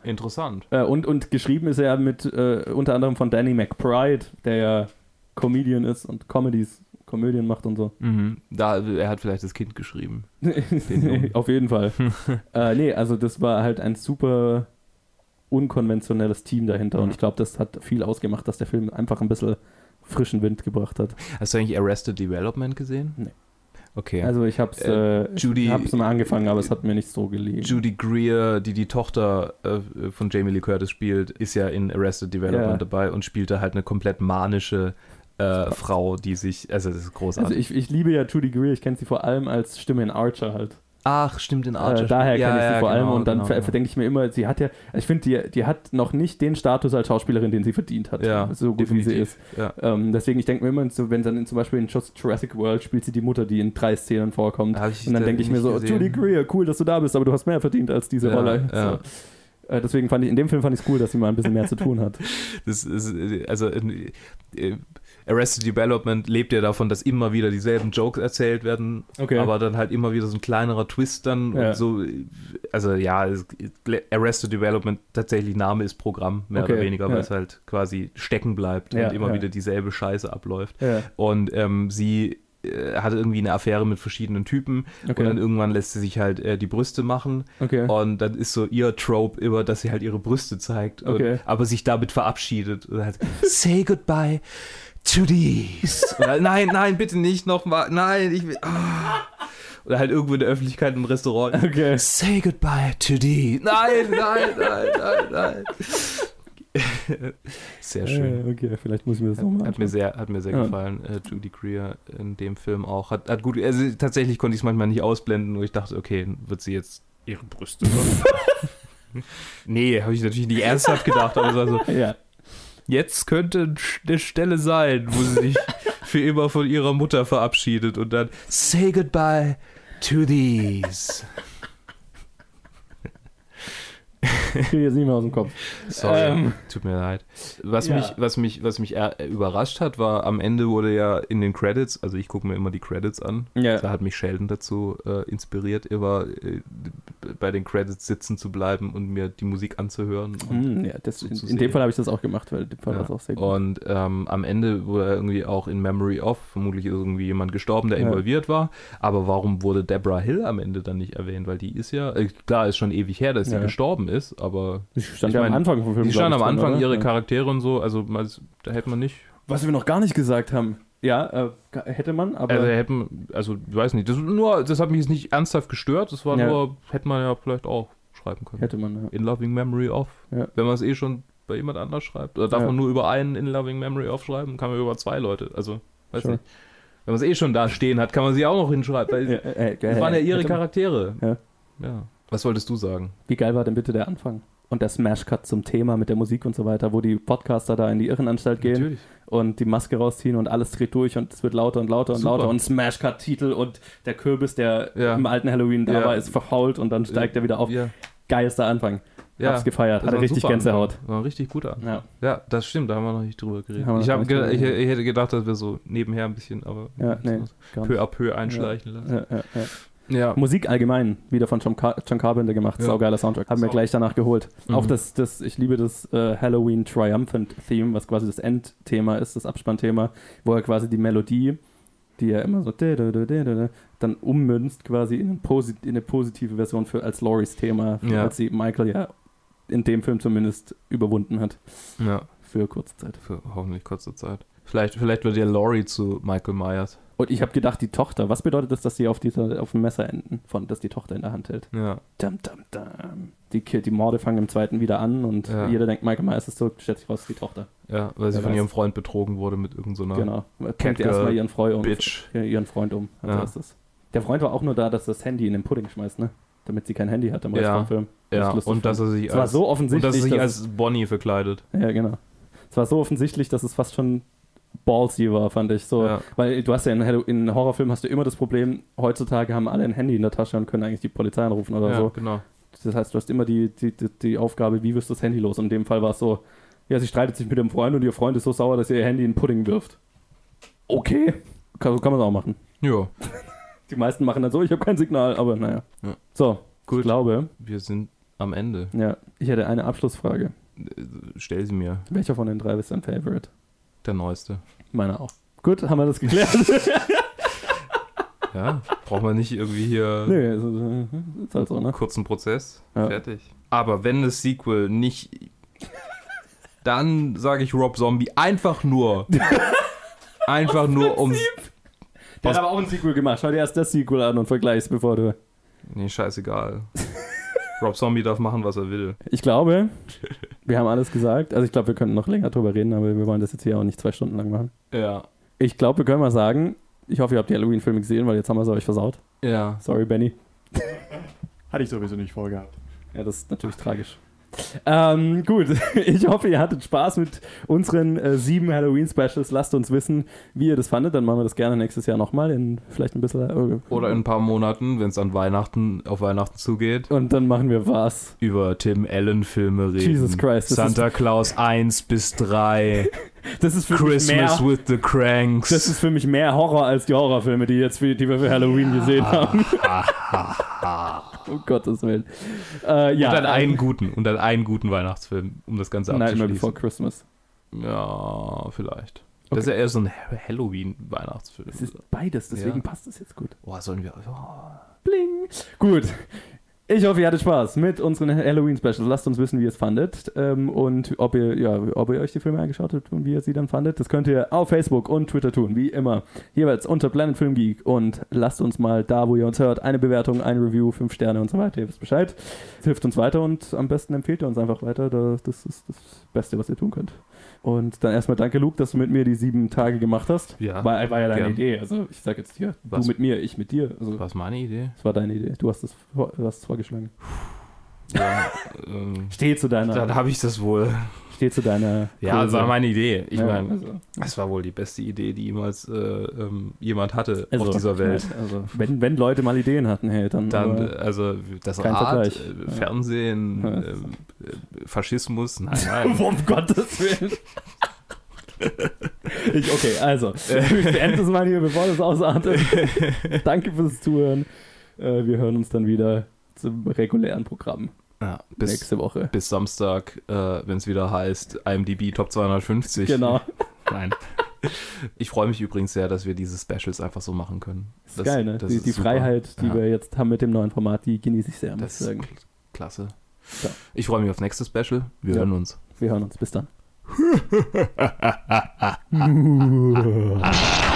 interessant. Äh, und, und geschrieben ist er mit äh, unter anderem von Danny McBride, der ja Comedian ist und Comedies, Komödien macht und so. Mhm. Da, er hat vielleicht das Kind geschrieben. (laughs) Auf jeden Fall. (laughs) äh, nee, also das war halt ein super unkonventionelles Team dahinter und Mhm. ich glaube, das hat viel ausgemacht, dass der Film einfach ein bisschen frischen Wind gebracht hat. Hast du eigentlich Arrested Development gesehen? Nee. Okay. Also ich hab's, Äh, äh, Judy- hab's mal angefangen, aber es hat mir nicht so gelegen. Judy Greer, die die Tochter äh, von Jamie Lee Curtis spielt, ist ja in Arrested Development Ja. dabei und spielt da halt eine komplett manische äh, Frau, die sich, also das ist großartig. also ich, ich liebe ja Judy Greer, ich kenne sie vor allem als Stimme in Archer halt. Ach, stimmt, in Archer. Äh, daher Ja, kenne ich sie ja, vor allem genau, und dann genau, genau. denke ich mir immer, sie hat ja, ich finde, die, die hat noch nicht den Status als Schauspielerin, den sie verdient hat, Ja, so gut wie sie definitiv. ist. Ja. Ähm, deswegen, ich denke mir immer, so, wenn dann in, zum Beispiel in Jurassic World spielt sie die Mutter, die in drei Szenen vorkommt. Und dann da denke ich mir so, gesehen. Judy Greer, cool, dass du da bist, aber du hast mehr verdient als diese Rolle. So. Äh, deswegen fand ich, in dem Film fand ich es cool, dass sie mal ein bisschen mehr zu tun hat. (laughs) Das ist, äh, also äh, äh, Arrested Development lebt ja davon, dass immer wieder dieselben Jokes erzählt werden, Okay. aber dann halt immer wieder so ein kleinerer Twist dann Ja. und so. Also ja, es, Arrested Development tatsächlich Name ist Programm, mehr Okay, oder weniger, weil ja. es halt quasi stecken bleibt Ja, und immer wieder dieselbe Scheiße abläuft. Und ähm, sie äh, hatte irgendwie eine Affäre mit verschiedenen Typen Okay. und dann irgendwann lässt sie sich halt äh, die Brüste machen Okay. und dann ist so ihr Trope immer, dass sie halt ihre Brüste zeigt, und, Okay. aber sich damit verabschiedet. Und halt, (laughs) say goodbye to these. Oder, nein, nein, bitte nicht nochmal. Nein, ich will. ah. Oder halt irgendwo in der Öffentlichkeit im Restaurant. Okay. Say goodbye to these. Nein, nein, nein, nein, nein. Sehr schön. Äh, okay, vielleicht muss ich mir das nochmal Hat mir sehr, hat mir sehr Ja. gefallen. Äh, Judy Greer in dem Film auch. Hat, hat gut, also tatsächlich konnte ich es manchmal nicht ausblenden, nur ich dachte, okay, wird sie jetzt ihre Brüste (laughs) Nee, habe ich natürlich nicht ernsthaft gedacht, aber es war so, Ja. Jetzt könnte eine Stelle sein, wo sie sich (laughs) für immer von ihrer Mutter verabschiedet und dann say goodbye to these. Ich kriege jetzt nicht mehr aus dem Kopf. Sorry, Ähm. tut mir leid. Was Ja. mich, was mich, was mich überrascht hat, war am Ende wurde ja in den Credits, also ich gucke mir immer die Credits an. Ja. Da hat mich Sheldon dazu äh, inspiriert, immer äh, bei den Credits sitzen zu bleiben und mir die Musik anzuhören. Hm, ja, das, so in, in dem. Fall habe ich das auch gemacht, weil in dem Fall Ja. war es auch sehr gut. und ähm, am Ende wurde er irgendwie auch in Memory of, vermutlich ist irgendwie jemand gestorben, der involviert war. Aber warum wurde Deborah Hill am Ende dann nicht erwähnt? Weil die ist ja, äh, klar, ist schon ewig her, dass sie gestorben ist, aber Die stand ich ja mein, am Anfang vom Film. die glaub stand ich, am drin, Anfang oder? ihre. Charaktere und so, also da hätte man nicht Was wir noch gar nicht gesagt haben. Ja, äh, hätte man, aber. Also hätten, also ich weiß nicht, das nur, das hat mich jetzt nicht ernsthaft gestört, das war Ja. nur, hätte man ja vielleicht auch schreiben können. hätte man, ja. In Loving Memory of. Ja. Wenn man es eh schon bei jemand anders schreibt. Oder darf Ja. man nur über einen In Loving Memory of schreiben? Kann man über zwei Leute. Also, weiß Sure. nicht. Wenn man es eh schon da stehen hat, kann man sie auch noch hinschreiben. Weil Ja, äh, äh, das waren ja ihre Charaktere. Ja. ja. Was wolltest du sagen? Wie geil war denn bitte der Anfang? Und der Smash-Cut zum Thema mit der Musik und so weiter, wo die Podcaster da in die Irrenanstalt gehen Natürlich. und die Maske rausziehen und alles dreht durch und es wird lauter und lauter und Super. lauter und Smash-Cut-Titel und der Kürbis, der Ja. im alten Halloween da Ja. war, ist verfault und dann steigt er wieder auf. Ja. Geilster Anfang. Ja. Hab's gefeiert, hatte richtig Gänsehaut. Anfang. War ein richtig guter. Ja. Ja, das stimmt, da haben wir noch nicht drüber geredet. Ich, hab ge ich, ich hätte gedacht, dass wir so nebenher ein bisschen, aber Ja, nee, peu à peu einschleichen lassen. Ja, ja, ja. Ja. Musik allgemein, wieder von John, Car John Carpenter gemacht, Ja. saugeiler Soundtrack. Haben wir gleich danach geholt. Mhm. Auch das, das, ich liebe das äh, Halloween Triumphant Theme, was quasi das Endthema ist, das Abspannthema, wo er quasi die Melodie, die er immer so dann ummünzt quasi in, in eine positive Version für als Loris Thema, Ja. als sie Michael ja in dem Film zumindest überwunden hat ja, für kurze Zeit. für hoffentlich kurze Zeit. Vielleicht, vielleicht wird ja Laurie zu Michael Myers. Und ich habe gedacht, die Tochter, was bedeutet das, dass sie auf, dieser, auf dem Messer enden, von, dass die Tochter in der Hand hält? Ja. Dum, dum, dum. Die, die Morde fangen im zweiten wieder an und Ja. jeder denkt, Michael Myers ist zurück, stellt sich raus, die Tochter. Ja, weil sie Wer von weiß. ihrem Freund betrogen wurde mit irgendeiner Genau. Bringt Catgirl, erstmal ihren Freund um. Bitch. Ihren Freund um. als Ja. Der Freund war auch nur da, dass das Handy in den Pudding schmeißt, ne? Damit sie kein Handy hat am Rest Ja. vom Film. Ja, und dass er sich Es war als, so und offensichtlich, dass er sich dass, als Bonnie verkleidet. ja genau. Es war so offensichtlich, dass es fast schon ballsy war, fand ich. So, Ja. weil du hast ja in, in Horrorfilmen hast du immer das Problem, heutzutage haben alle ein Handy in der Tasche und können eigentlich die Polizei anrufen oder ja, so. genau. Das heißt, du hast immer die, die, die, Aufgabe, wie wirst du das Handy los? Und in dem Fall war es so, ja, sie streitet sich mit ihrem Freund und ihr Freund ist so sauer, dass ihr ihr Handy in Pudding wirft. Okay. Kann, so kann man es auch machen. Ja, (laughs) Die meisten machen dann so, ich habe kein Signal, aber naja. Ja. So, Gut. ich glaube, wir sind am Ende. ja, ich hätte eine Abschlussfrage. Äh, Stell sie mir, Welcher von den drei ist dein Favorite? Der neueste. Meiner auch. Gut, haben wir das geklärt? (laughs) Ja, braucht man nicht irgendwie hier nee, also, ist halt so, ne? kurzen Prozess. Ja. Fertig. Aber wenn das Sequel nicht. Dann sage ich Rob Zombie einfach nur. (laughs) einfach nur um. Der hat aber auch ein Sequel gemacht. Schau dir erst das Sequel an und vergleich's, bevor du. Nee, scheißegal. Rob Zombie darf machen, was er will. Ich glaube, wir haben alles gesagt. Also ich glaube, wir könnten noch länger drüber reden, aber wir wollen das jetzt hier auch nicht zwei Stunden lang machen. Ja. Ich glaube, wir können mal sagen, ich hoffe, ihr habt die Halloween-Filme gesehen, weil jetzt haben wir sie euch versaut. Ja. Sorry, Benny. Hatte ich sowieso nicht vorgehabt. Ja, das ist natürlich tragisch. Ähm, gut, (laughs) ich hoffe, ihr hattet Spaß mit unseren äh, sieben Halloween-Specials. Lasst uns wissen, wie ihr das fandet. Dann machen wir das gerne nächstes Jahr nochmal in vielleicht ein bisschen. Äh, Oder in ein paar Monaten, wenn es an Weihnachten, auf Weihnachten zugeht, Und dann machen wir was. über Tim Allen-Filme reden. Jesus Christ, Santa Claus 1 bis 3. (laughs) Das ist für Christmas mich mehr. with the Cranks. Das ist für mich mehr Horror als die Horrorfilme, die, jetzt die wir für Halloween gesehen haben. (laughs) um Gottes Willen. Äh, ja, und dann einen guten, und dann einen guten Weihnachtsfilm, um das Ganze Nightmare abzuschließen. Before Christmas. Ja, vielleicht. Das ist ja eher so ein Halloween-Weihnachtsfilm. Es ist beides, deswegen Ja. passt es jetzt gut. Oh, sollen wir. Oh. Bling. Gut. Ich hoffe, ihr hattet Spaß mit unseren Halloween-Specials. Lasst uns wissen, wie ihr es fandet ähm, und ob ihr, ja, ob ihr euch die Filme angeschaut habt und wie ihr sie dann fandet. Das könnt ihr auf Facebook und Twitter tun, wie immer. Jeweils unter Planet Film Geek und lasst uns mal da, wo ihr uns hört, eine Bewertung, ein Review, fünf Sterne und so weiter. Ihr wisst Bescheid. Das hilft uns weiter und am besten empfehlt ihr uns einfach weiter. Da- Das ist das Beste, was ihr tun könnt. Und dann erstmal danke, Luke, dass du mit mir die sieben Tage gemacht hast. Ja, War, war ja deine gern. Idee. Also ich sag jetzt hier, Was? du mit mir, ich mit dir. Also, was meine Idee? das war deine Idee. Du hast es vor- es vorgeschlagen. Ja, ähm, Steh zu deiner. dann habe ich das wohl. Steh zu deiner. Ja, das war meine Idee. Ich Ja, meine, also, es war wohl die beste Idee, die jemals äh, ähm, jemand hatte also, auf dieser Welt. Also, wenn, wenn Leute mal Ideen hatten, hey, dann. Dann, also das Rad, Vergleich. äh. Fernsehen, Ja. äh, Faschismus, nein, (laughs) nein. um Gottes Willen. (laughs) ich, okay, also. Ich beende das mal hier, bevor das ausartet. (laughs) Danke fürs Zuhören. Äh, wir hören uns dann wieder zum regulären Programm ja, bis, nächste Woche. bis Samstag, äh, wenn es wieder heißt, IMDb Top 250. Genau. (laughs) Nein. Ich freue mich übrigens sehr, dass wir diese Specials einfach so machen können. Das ist geil, ne? die die. Freiheit, die Ja. wir jetzt haben mit dem neuen Format, die genieße ich sehr, muss Das ich ist sagen. kl- klasse. Ja. Ich freue mich aufs nächste Special. Wir Ja. hören uns. Wir hören uns. Bis dann. (laughs)